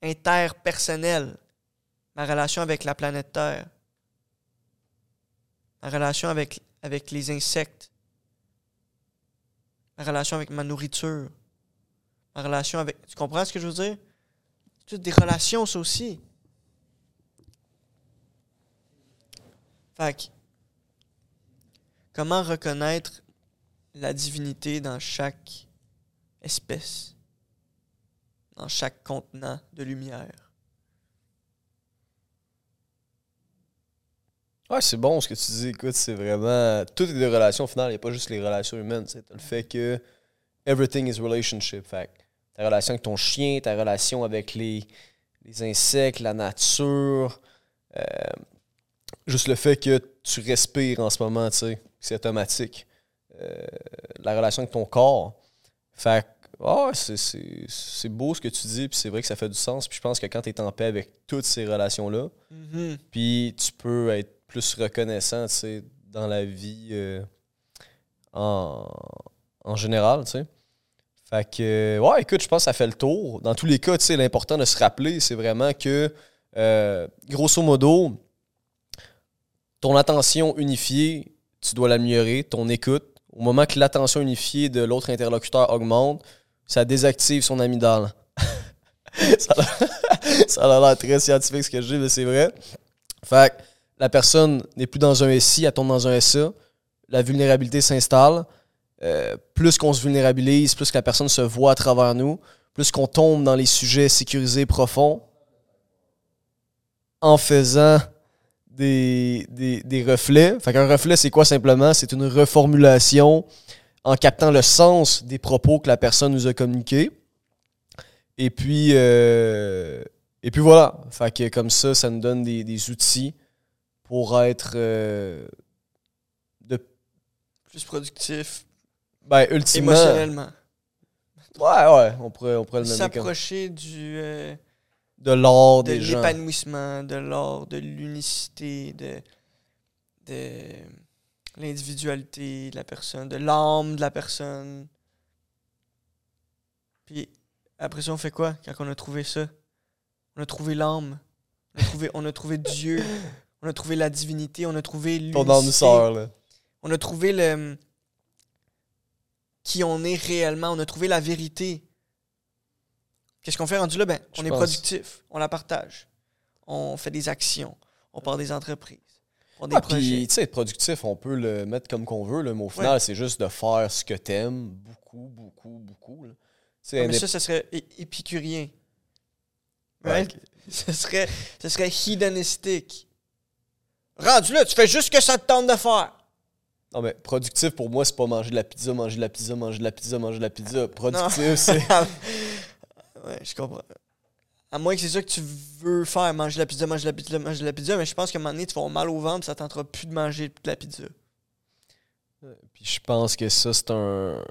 B: Interpersonnel, ma relation avec la planète Terre, ma relation avec, avec les insectes, ma relation avec ma nourriture, ma relation avec... Tu comprends ce que je veux dire? Toutes des relations, ça aussi. Fait que, comment reconnaître la divinité dans chaque espèce, dans chaque contenant de lumière?
A: Ouais, c'est bon ce que tu dis. Écoute, c'est vraiment. Tout est des relations au final, il n'y a pas juste les relations humaines. C'est le fait que everything is relationship. Fait ta relation avec ton chien, ta relation avec les, les insectes, la nature. euh, juste le fait que tu respires en ce moment, tu sais, c'est automatique. Euh, la relation avec ton corps. Fait que, ouais, c'est- beau ce que tu dis, puis c'est vrai que ça fait du sens. Puis je pense que quand tu es en paix avec toutes ces relations-là,
B: Mhm.
A: puis tu peux être plus reconnaissant, dans la vie euh, en, en général. Fait que, ouais, écoute, je pense que ça fait le tour. Dans tous les cas, l'important de se rappeler, c'est vraiment que, euh, grosso modo, ton attention unifiée, tu dois l'améliorer, ton écoute. Au moment que l'attention unifiée de l'autre interlocuteur augmente, ça désactive son amygdale. (laughs) ça a l'air très scientifique ce que je dis, mais c'est vrai. Fait que la personne n'est plus dans un SI, elle tombe dans un SA. La vulnérabilité s'installe. Euh, plus qu'on se vulnérabilise, plus que la personne se voit à travers nous, plus qu'on tombe dans les sujets sécurisés profonds en faisant des, des, des reflets. Fait qu'un reflet, c'est quoi simplement? C'est une reformulation en captant le sens des propos que la personne nous a communiqués. Et puis, euh, et puis voilà. Fait que comme ça, ça nous donne des, des outils pour être euh, de
B: Plus productif,
A: ben ultimement
B: émotionnellement.
A: ouais ouais on pourrait on pourrait le nommer comme
B: S'approcher du euh,
A: de l'art
B: de
A: des gens
B: l'épanouissement, de l'art, de l'unicité, de, de l'individualité de la personne, de l'âme de la personne. Puis après ça, on fait quoi quand on a trouvé ça? On a trouvé l'âme. On a trouvé, on a trouvé Dieu. On a trouvé la divinité. On a trouvé
A: ton âme
B: l'unicité.
A: sœur là
B: On a trouvé le qui on est réellement. On a trouvé la vérité. Qu'est-ce qu'on fait rendu là? Ben, on est
A: pense.
B: productif. On la partage. On fait des actions. On part des entreprises. On
A: ah, puis tu sais être productif on peut le mettre comme qu'on veut là, mais au final
B: Ouais.
A: c'est juste de faire ce que t'aimes beaucoup beaucoup beaucoup là.
B: Ah, mais ça, ça serait épicurien.
A: Ouais.
B: Ce (laughs) serait, ce serait hédonistique. Rendu là, tu fais juste ce que ça te tente de faire.
A: non mais productif pour moi c'est pas manger de la pizza manger de la pizza manger de la pizza manger de la pizza productif (laughs) c'est
B: ouais, je comprends. À moins que c'est ça que tu veux faire, manger de la pizza, manger de la pizza, manger de la pizza, mais je pense qu'à un moment donné, tu vas avoir mal au ventre, ça tentera plus de manger de la pizza.
A: Puis je pense que ça, c'est un.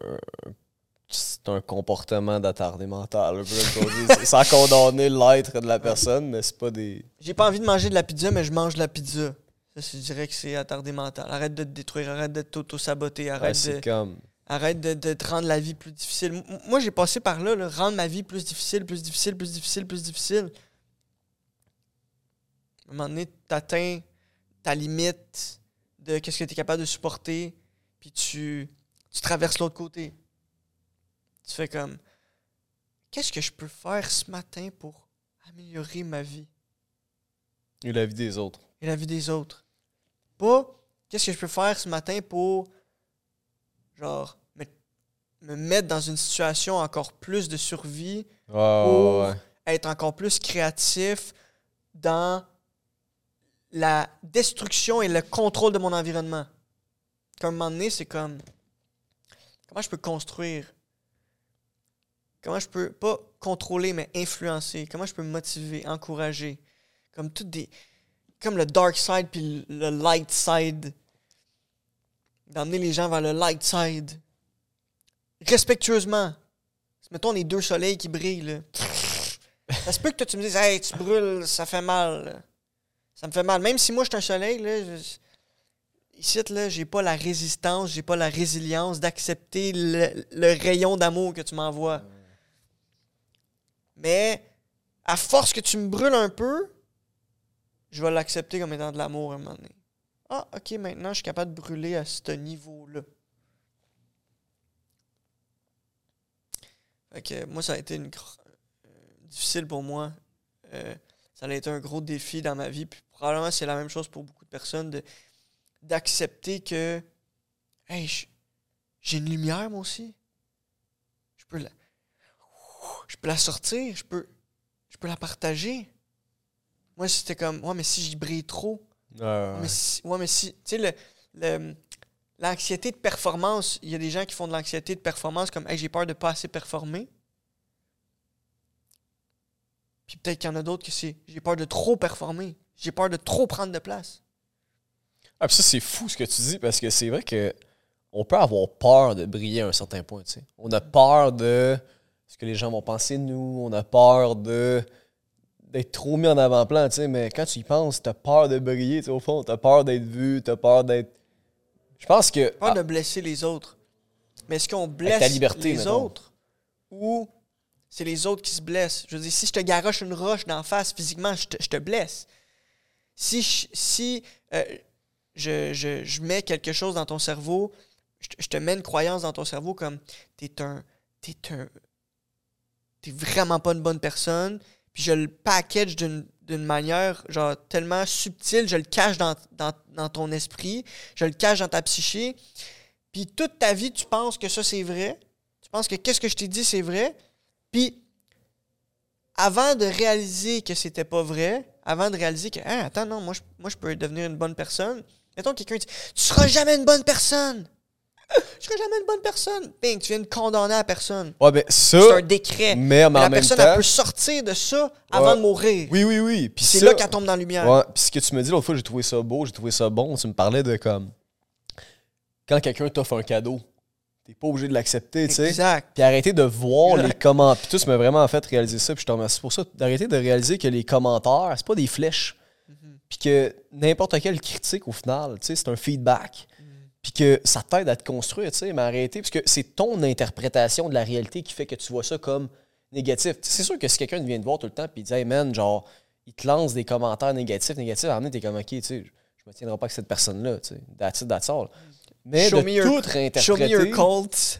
A: C'est un comportement d'attardé mental. sans condamner l'être de la personne, mais c'est pas des.
B: J'ai pas envie de manger de la pizza, mais je mange de la pizza. Ça, je dirais que c'est attardé mental. Arrête de te détruire, arrête de t'auto-saboter,
A: Ouais,
B: arrête, de,
A: c'est comme.
B: Arrête de, de te rendre la vie plus difficile. Moi, j'ai passé par là, là, rendre ma vie plus difficile, plus difficile, plus difficile, plus difficile. À un moment donné, t'atteins ta limite de qu'est-ce que tu es capable de supporter, puis tu, tu traverses l'autre côté. Tu fais comme, qu'est-ce que je peux faire ce matin pour améliorer ma vie?
A: Et la vie des autres.
B: et la vie des autres? Pas, qu'est-ce que je peux faire ce matin pour, genre, me, me mettre dans une situation encore plus de survie pour
A: ouais.
B: être encore plus créatif dans la destruction et le contrôle de mon environnement. Comme un moment donné, c'est comme comment je peux construire, comment je peux pas contrôler mais influencer, comment je peux motiver, encourager, comme toutes des comme le dark side puis le light side, d'emmener les gens vers le light side, respectueusement. Mettons les deux soleils qui brillent là. Ça se peut que toi, tu me dises, hey, tu brûles, ça fait mal. Ça me fait mal. Même si moi, je suis un soleil, là, je- ici, là, j'ai pas la résistance, j'ai pas la résilience d'accepter le, le rayon d'amour que tu m'envoies. Mais à force que tu me brûles un peu, je vais l'accepter comme étant de l'amour à un moment donné. Ah, ok, maintenant je suis capable de brûler à ce niveau-là. Fait que moi, ça a été une euh, difficile pour moi. Euh, ça a été un gros défi dans ma vie. Puis probablement c'est la même chose pour beaucoup de personnes d'accepter que hey, j'ai une lumière moi aussi. Je peux la je peux la sortir, je peux je peux la partager. Moi, c'était comme ouais, mais si j'y brille trop,
A: Ouais,
B: mais si, ouais, mais si. Tu sais, l'anxiété de performance, il y a des gens qui font de l'anxiété de performance comme Hey, j'ai peur de pas assez performer. Puis peut-être qu'il y en a d'autres que c'est j'ai peur de trop performer. J'ai peur de trop prendre de place.
A: Ah, puis ça, c'est fou ce que tu dis parce que c'est vrai que on peut avoir peur de briller à un certain point. tu sais. On a peur de ce que les gens vont penser de nous. On a peur de d'être trop mis en avant-plan. tu sais, Mais quand tu y penses, t'as peur de briller. tu sais, Au fond, t'as peur d'être vu. T'as peur d'être. Je pense que.
B: Peur
A: ah,
B: de blesser les autres. Mais est-ce qu'on blesse
A: ta liberté,
B: les
A: mettons.
B: autres ou c'est les autres qui se blessent? Je veux dire, si je te garoche une roche d'en face physiquement, je te, je te blesse. Si, je, si euh, je, je- je mets quelque chose dans ton cerveau, je te, je te mets une croyance dans ton cerveau comme t'es un. T'es un. T'es vraiment pas une bonne personne, puis je le package d'une d'une manière genre tellement subtile, je le cache dans, ton esprit, je le cache dans ta psyché, puis toute ta vie, tu penses que ça, c'est vrai. Tu penses que qu'est-ce que je t'ai dit, c'est vrai. Puis, avant de réaliser que c'était pas vrai, avant de réaliser que, Ah, attends, non, moi je, moi, peux devenir une bonne personne. Mettons, quelqu'un dit, tu seras jamais une bonne personne. Je serai jamais une bonne personne. Bing, tu viens de condamner la personne.
A: Ouais, ben
B: C'est
A: ça.
B: un décret.
A: Mais, en
B: la
A: même
B: personne,
A: temps.
B: elle peut sortir de ça avant de mourir.
A: Oui, oui, oui. Puis
B: C'est là qu'elle tombe dans la lumière.
A: Ouais, puis ce que tu me dis l'autre fois, j'ai trouvé ça beau, j'ai trouvé ça bon. Tu me parlais de comme. Quand quelqu'un t'offre un cadeau, t'es pas obligé de l'accepter, tu sais.
B: Exact.
A: Puis arrêter de voir
B: Exact.
A: les commentaires. Puis tout, ça m'a vraiment fait réaliser ça. Puis je te remercie pour ça. D'arrêter de réaliser que les commentaires, c'est pas des flèches.
B: Mhm.
A: Puis que n'importe quelle critique, au final, tu sais, c'est un feedback. Puis que ça t'aide à te construire, tu sais. Mais arrêter, parce que c'est ton interprétation de la réalité qui fait que tu vois ça comme négatif. C'est sûr que si quelqu'un vient te voir tout le temps puis il dit, hey man, genre, il te lance des commentaires négatifs, négatifs, à un t'es comme, ok, tu sais, je me tiendrai pas avec cette personne-là, tu sais. That's it, that's all. Mais
B: Show
A: de
B: me your-
A: tout
B: Show me your cult.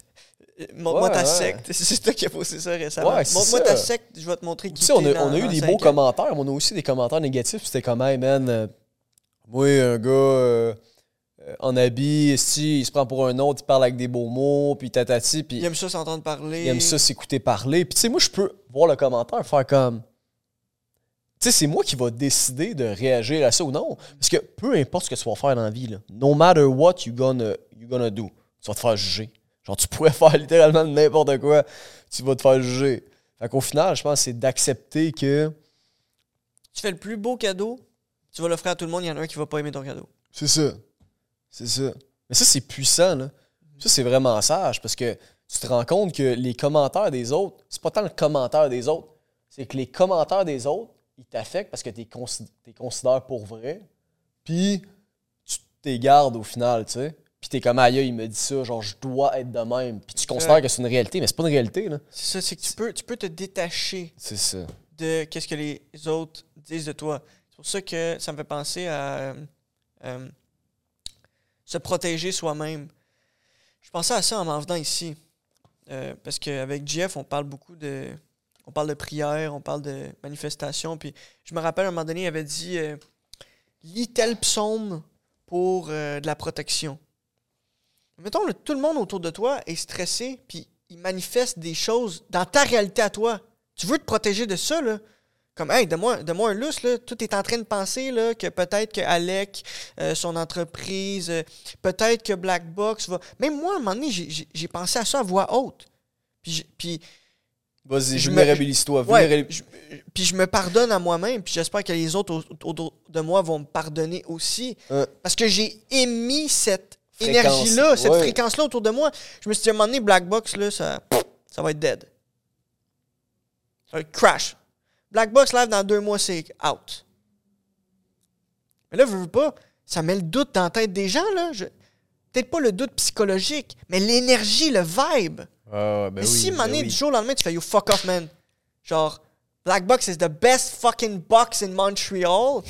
B: Montre-moi
A: Ouais,
B: ta
A: ouais.
B: secte. (laughs) C'est toi qui as posté ça récemment.
A: Ouais,
B: Montre-moi ta secte, je vais te montrer qui
A: Tu sais, on a,
B: dans-
A: on a eu des beaux
B: ans.
A: commentaires, mais on a aussi des commentaires négatifs. C'était comme, hey man, euh, moi, un gars euh, en habit, esti, il se prend pour un autre, il parle avec des beaux mots, puis tatati, puis
B: Il aime ça s'entendre parler.
A: il aime ça s'écouter parler. Puis tu sais, moi, je peux voir le commentaire, faire comme. Tu sais, c'est moi qui va décider de réagir à ça ou non. Parce que peu importe ce que tu vas faire dans la vie, là, no matter what you gonna, you gonna do, tu vas te faire juger. Genre, tu pourrais (laughs) faire littéralement n'importe quoi, tu vas te faire juger. Fait qu'au final, je pense que c'est d'accepter que.
B: Tu fais le plus beau cadeau, tu vas l'offrir à tout le monde, il y en a un qui va pas aimer ton cadeau.
A: C'est ça. C'est ça. Mais ça, c'est puissant, là. Ça, c'est vraiment sage parce que tu te rends compte que les commentaires des autres, c'est pas tant le commentaire des autres, c'est que les commentaires des autres, ils t'affectent parce que tu les considères pour vrai. Puis, tu t'es gardes au final, tu sais. Puis, t'es comme, aïe, il me dit ça, genre, je dois être de même. Puis, tu considères que c'est une réalité, mais c'est pas une réalité, là.
B: C'est ça, c'est que tu peux, tu peux te détacher
A: C'est ça.
B: de qu'est-ce que les autres disent de toi. C'est pour ça que ça me fait penser à euh, euh, se protéger soi-même. Je pensais à ça en m'en venant ici. Euh, parce qu'avec Jeff, on parle beaucoup de. On parle de prière, on parle de manifestation. Puis je me rappelle à un moment donné, il avait dit euh, Lis tel psaume pour euh, de la protection. Mettons, tout le monde autour de toi est stressé, puis il manifeste des choses dans ta réalité à toi. Tu veux te protéger de ça, là? Comme, hey, donne-moi donne-moi un lousse, là. Tout est en train de penser, là, que peut-être que Alec, euh, son entreprise, euh, peut-être que Black Box va. Même moi, à un moment donné, j'ai- pensé à ça à voix haute. Puis, puis
A: Vas-y,
B: Je me-
A: vulnérabilise-toi.
B: Ouais, puis je me pardonne à moi-même, puis j'espère que les autres au- autour de moi vont me pardonner aussi.
A: Euh.
B: Parce que j'ai émis cette énergie-là, cette
A: ouais.
B: fréquence-là autour de moi. Je me suis dit, à un moment donné, Black Box, là, ça, ça va être dead. Ça va être crash. Black Box Live, dans deux mois, c'est out. Mais là, veux, veux pas, ça met le doute dans la tête des gens, là. Je- Peut-être pas le doute psychologique, mais l'énergie, le vibe.
A: Ah, ben
B: mais
A: oui,
B: si,
A: ben oui.
B: du jour au lendemain, tu fais, you fuck off, man. Genre, Black Box is the best fucking box in Montreal.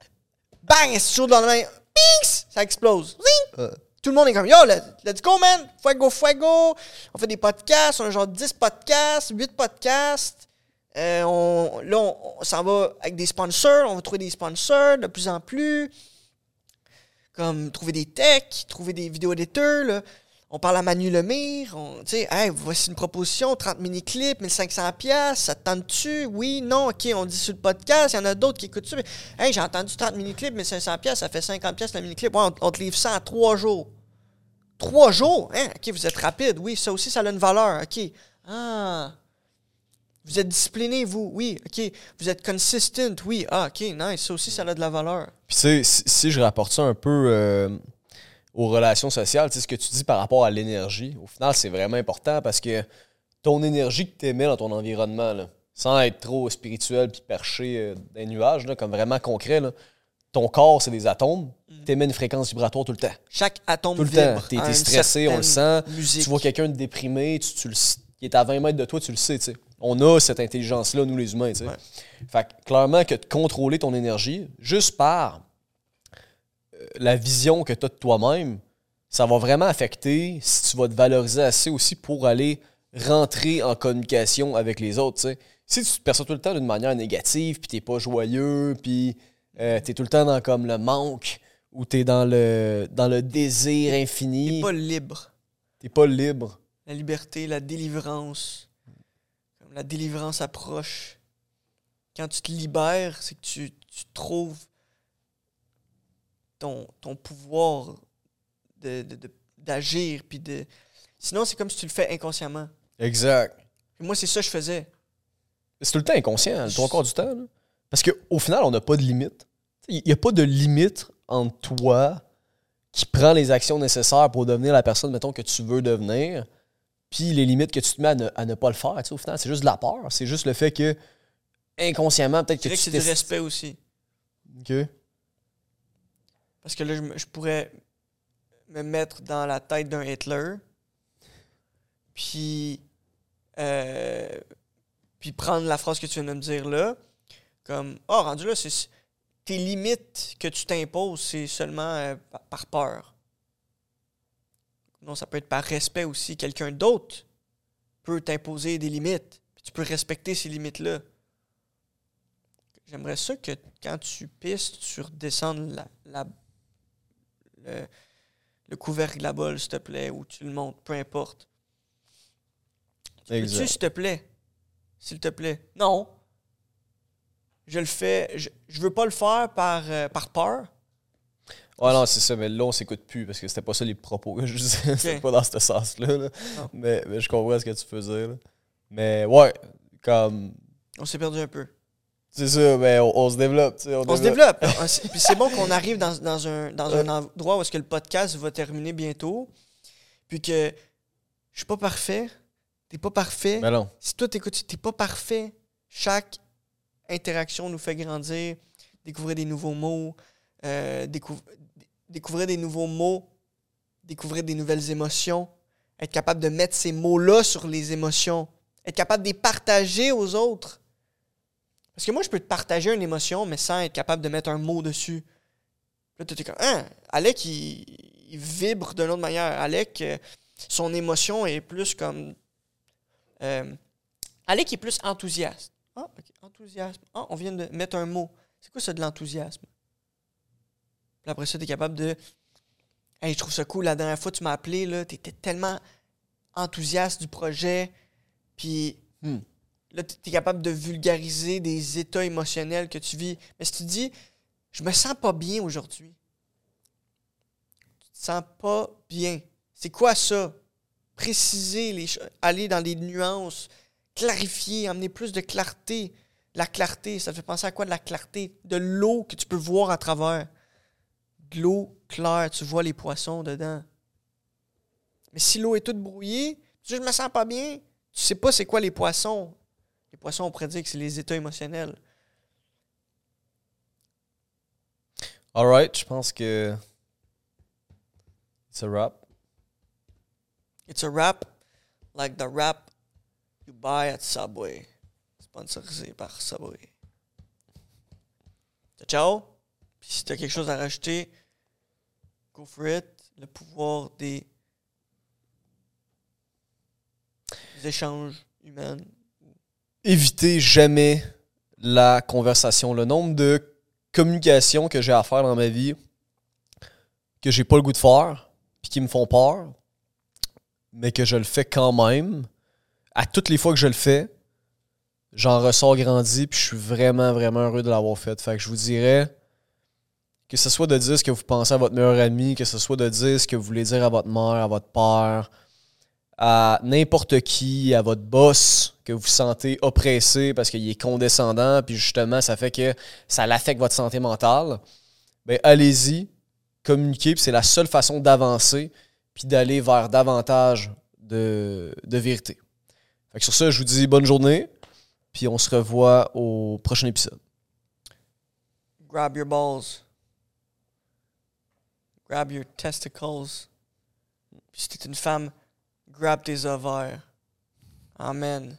B: (laughs) Bang! Et du jour au lendemain, pinks! Ça explose. Zing!
A: Euh.
B: Tout le monde est comme, yo, let- let's go, man! Fuego, fuego! On fait des podcasts, on a genre 10 podcasts, 8 podcasts. Euh, on, là, on, s'en va avec des sponsors, on va trouver des sponsors de plus en plus. Comme trouver des techs, trouver des vidéos éditeurs. Là. On parle à Manu Lemire. On, sais, hey, voici une proposition, 30 mini-clips, 1500$, piastres, ça te tente-tu? Oui, non, ok, on dit sur le podcast, il y en a d'autres qui écoutent ça. mais, Hey, j'ai entendu 30 mini-clips, 1500$, piastres, ça fait 50$ piastres le mini-clip. Ouais, on, on te livre ça en 3 jours. 3 jours? Hein? Ok, vous êtes rapide. Oui, ça aussi, ça a une valeur. Ok. Ah. Vous êtes discipliné, vous? Oui, ok. Vous êtes consistent? Oui. Ah, ok, nice. Ça aussi, ça a de la valeur.
A: Puis tu sais, si, si je rapporte ça un peu euh, aux relations sociales, tu sais, ce que tu dis par rapport à l'énergie, au final, c'est vraiment important parce que ton énergie que tu émets dans ton environnement, là, sans être trop spirituel puis perché euh, les nuages, là, comme vraiment concret, là, ton corps, c'est des atomes, tu émets une fréquence vibratoire tout le temps.
B: Chaque atome
A: Tout le
B: vibre
A: temps.
B: Une
A: stressé, on le sent.
B: musique.
A: Tu vois quelqu'un de déprimé, tu, tu le qui est à 20 mètres de toi, tu le sais, tu sais. On a cette intelligence-là, nous les humains, tu sais.
B: Ouais.
A: Fait que clairement que de contrôler ton énergie, juste par euh, la vision que tu as de toi-même, ça va vraiment affecter si tu vas te valoriser assez aussi pour aller rentrer en communication avec les autres, sais. Si tu te perçois tout le temps d'une manière négative, puis t'es pas joyeux, puis euh, t'es tout le temps dans comme le manque, ou t'es dans le, dans le désir infini,
B: T'es pas libre.
A: t'es pas libre.
B: La liberté, la délivrance. Comme la délivrance approche. Quand tu te libères, c'est que tu, tu trouves ton, ton pouvoir de- de- de- d'agir. puis de... Sinon, c'est comme si tu le fais inconsciemment.
A: Exact.
B: Puis moi, c'est ça que je faisais.
A: C'est tout le temps inconscient, le trois quarts du temps. là. Parce qu'au final, on n'a pas de limite. Il n'y a pas de limite entre toi qui prend les actions nécessaires pour devenir la personne, mettons, que tu veux devenir, puis les limites que tu te mets à ne, à ne pas le faire. tu sais, Au final, c'est juste de la peur. C'est juste le fait que, inconsciemment, peut-être que tu
B: c'est du respect aussi.
A: Ok.
B: Parce que là, je, pourrais me mettre dans la tête d'un Hitler, puis, euh, puis prendre la phrase que tu viens de me dire là, comme « Ah, rendu là, c'est tes limites que tu t'imposes, c'est seulement euh, par peur. » Non, ça peut être par respect aussi. Quelqu'un d'autre peut t'imposer des limites, puis tu peux respecter ces limites-là. J'aimerais ça que quand tu pisses, tu redescendes la, la- le, le couvercle de la bolle, s'il te plaît, ou tu le montes, peu importe. Peux-tu, s'il te plaît? S'il te plaît. Non. Je le fais. Je, je veux pas le faire par, euh, par peur.
A: Ouais, non, c'est ça, mais là, on s'écoute plus parce que c'était pas ça les propos que je disais. (laughs) C'était pas dans ce sens-là. là. Mais, mais je comprends ce que tu faisais. là. Mais ouais, comme.
B: On s'est perdu un peu.
A: C'est ça, mais on, on se développe.
B: On se développe. S- (laughs) Puis c'est bon qu'on arrive dans, dans un, dans un endroit où est-ce que le podcast va terminer bientôt. Puis que je suis pas parfait. T'es pas parfait.
A: Mais non.
B: si toi t'écoutes, t'es pas parfait. Chaque interaction nous fait grandir, découvrir des nouveaux mots, euh, découvrir des nouveaux mots, découvrir des nouvelles émotions, être capable de mettre ces mots-là sur les émotions, être capable de les partager aux autres. Parce que moi, je peux te partager une émotion, mais sans être capable de mettre un mot dessus. Là, tu es comme, hein, Alec, il, vibre d'une autre manière. Alec, euh, son émotion est plus comme. Euh, Alec est plus enthousiaste. Ah, ok, enthousiasme. Ah, on vient de mettre un mot. C'est quoi ça de l'enthousiasme? Puis après ça, tu es capable de. Hey, je trouve ça cool. La dernière fois, tu m'as appelé, là, tu étais tellement enthousiaste du projet. Puis
A: Hmm.
B: là, tu es capable de vulgariser des états émotionnels que tu vis. Mais si tu dis, je me sens pas bien aujourd'hui. Tu te sens pas bien. C'est quoi ça? Préciser les choses, aller dans les nuances, clarifier, amener plus de clarté. La clarté, ça te fait penser à quoi de la clarté? De l'eau que tu peux voir à travers. De l'eau claire, tu vois les poissons dedans. Mais si l'eau est toute brouillée, tu dis, je me sens pas bien. Tu sais pas c'est quoi les poissons. Les poissons, on pourrait dire que c'est les états émotionnels.
A: Alright, je pense que. C'est a wrap.
B: It's a wrap like the wrap you buy at Subway. Sponsorisé par Subway. Ciao, ciao. Puis si t'as quelque chose à rajouter, go for it. Le pouvoir des, échanges humains.
A: Évitez jamais la conversation. Le nombre de communications que j'ai à faire dans ma vie que j'ai pas le goût de faire, puis qui me font peur, mais que je le fais quand même. À toutes les fois que je le fais, j'en ressors grandi, puis je suis vraiment, vraiment heureux de l'avoir fait. Fait que je vous dirais que ce soit de dire ce que vous pensez à votre meilleur ami, que ce soit de dire ce que vous voulez dire à votre mère, à votre père, à n'importe qui, à votre boss, que vous sentez oppressé parce qu'il est condescendant, puis justement, ça fait que ça l'affecte votre santé mentale, ben allez-y, communiquez, puis c'est la seule façon d'avancer, puis d'aller vers davantage de, de vérité. Fait que sur ça, je vous dis bonne journée, puis on se revoit au prochain épisode.
B: Grab your balls. Grab your testicles. Puis si t'es une femme, grab tes ovaires. Amen.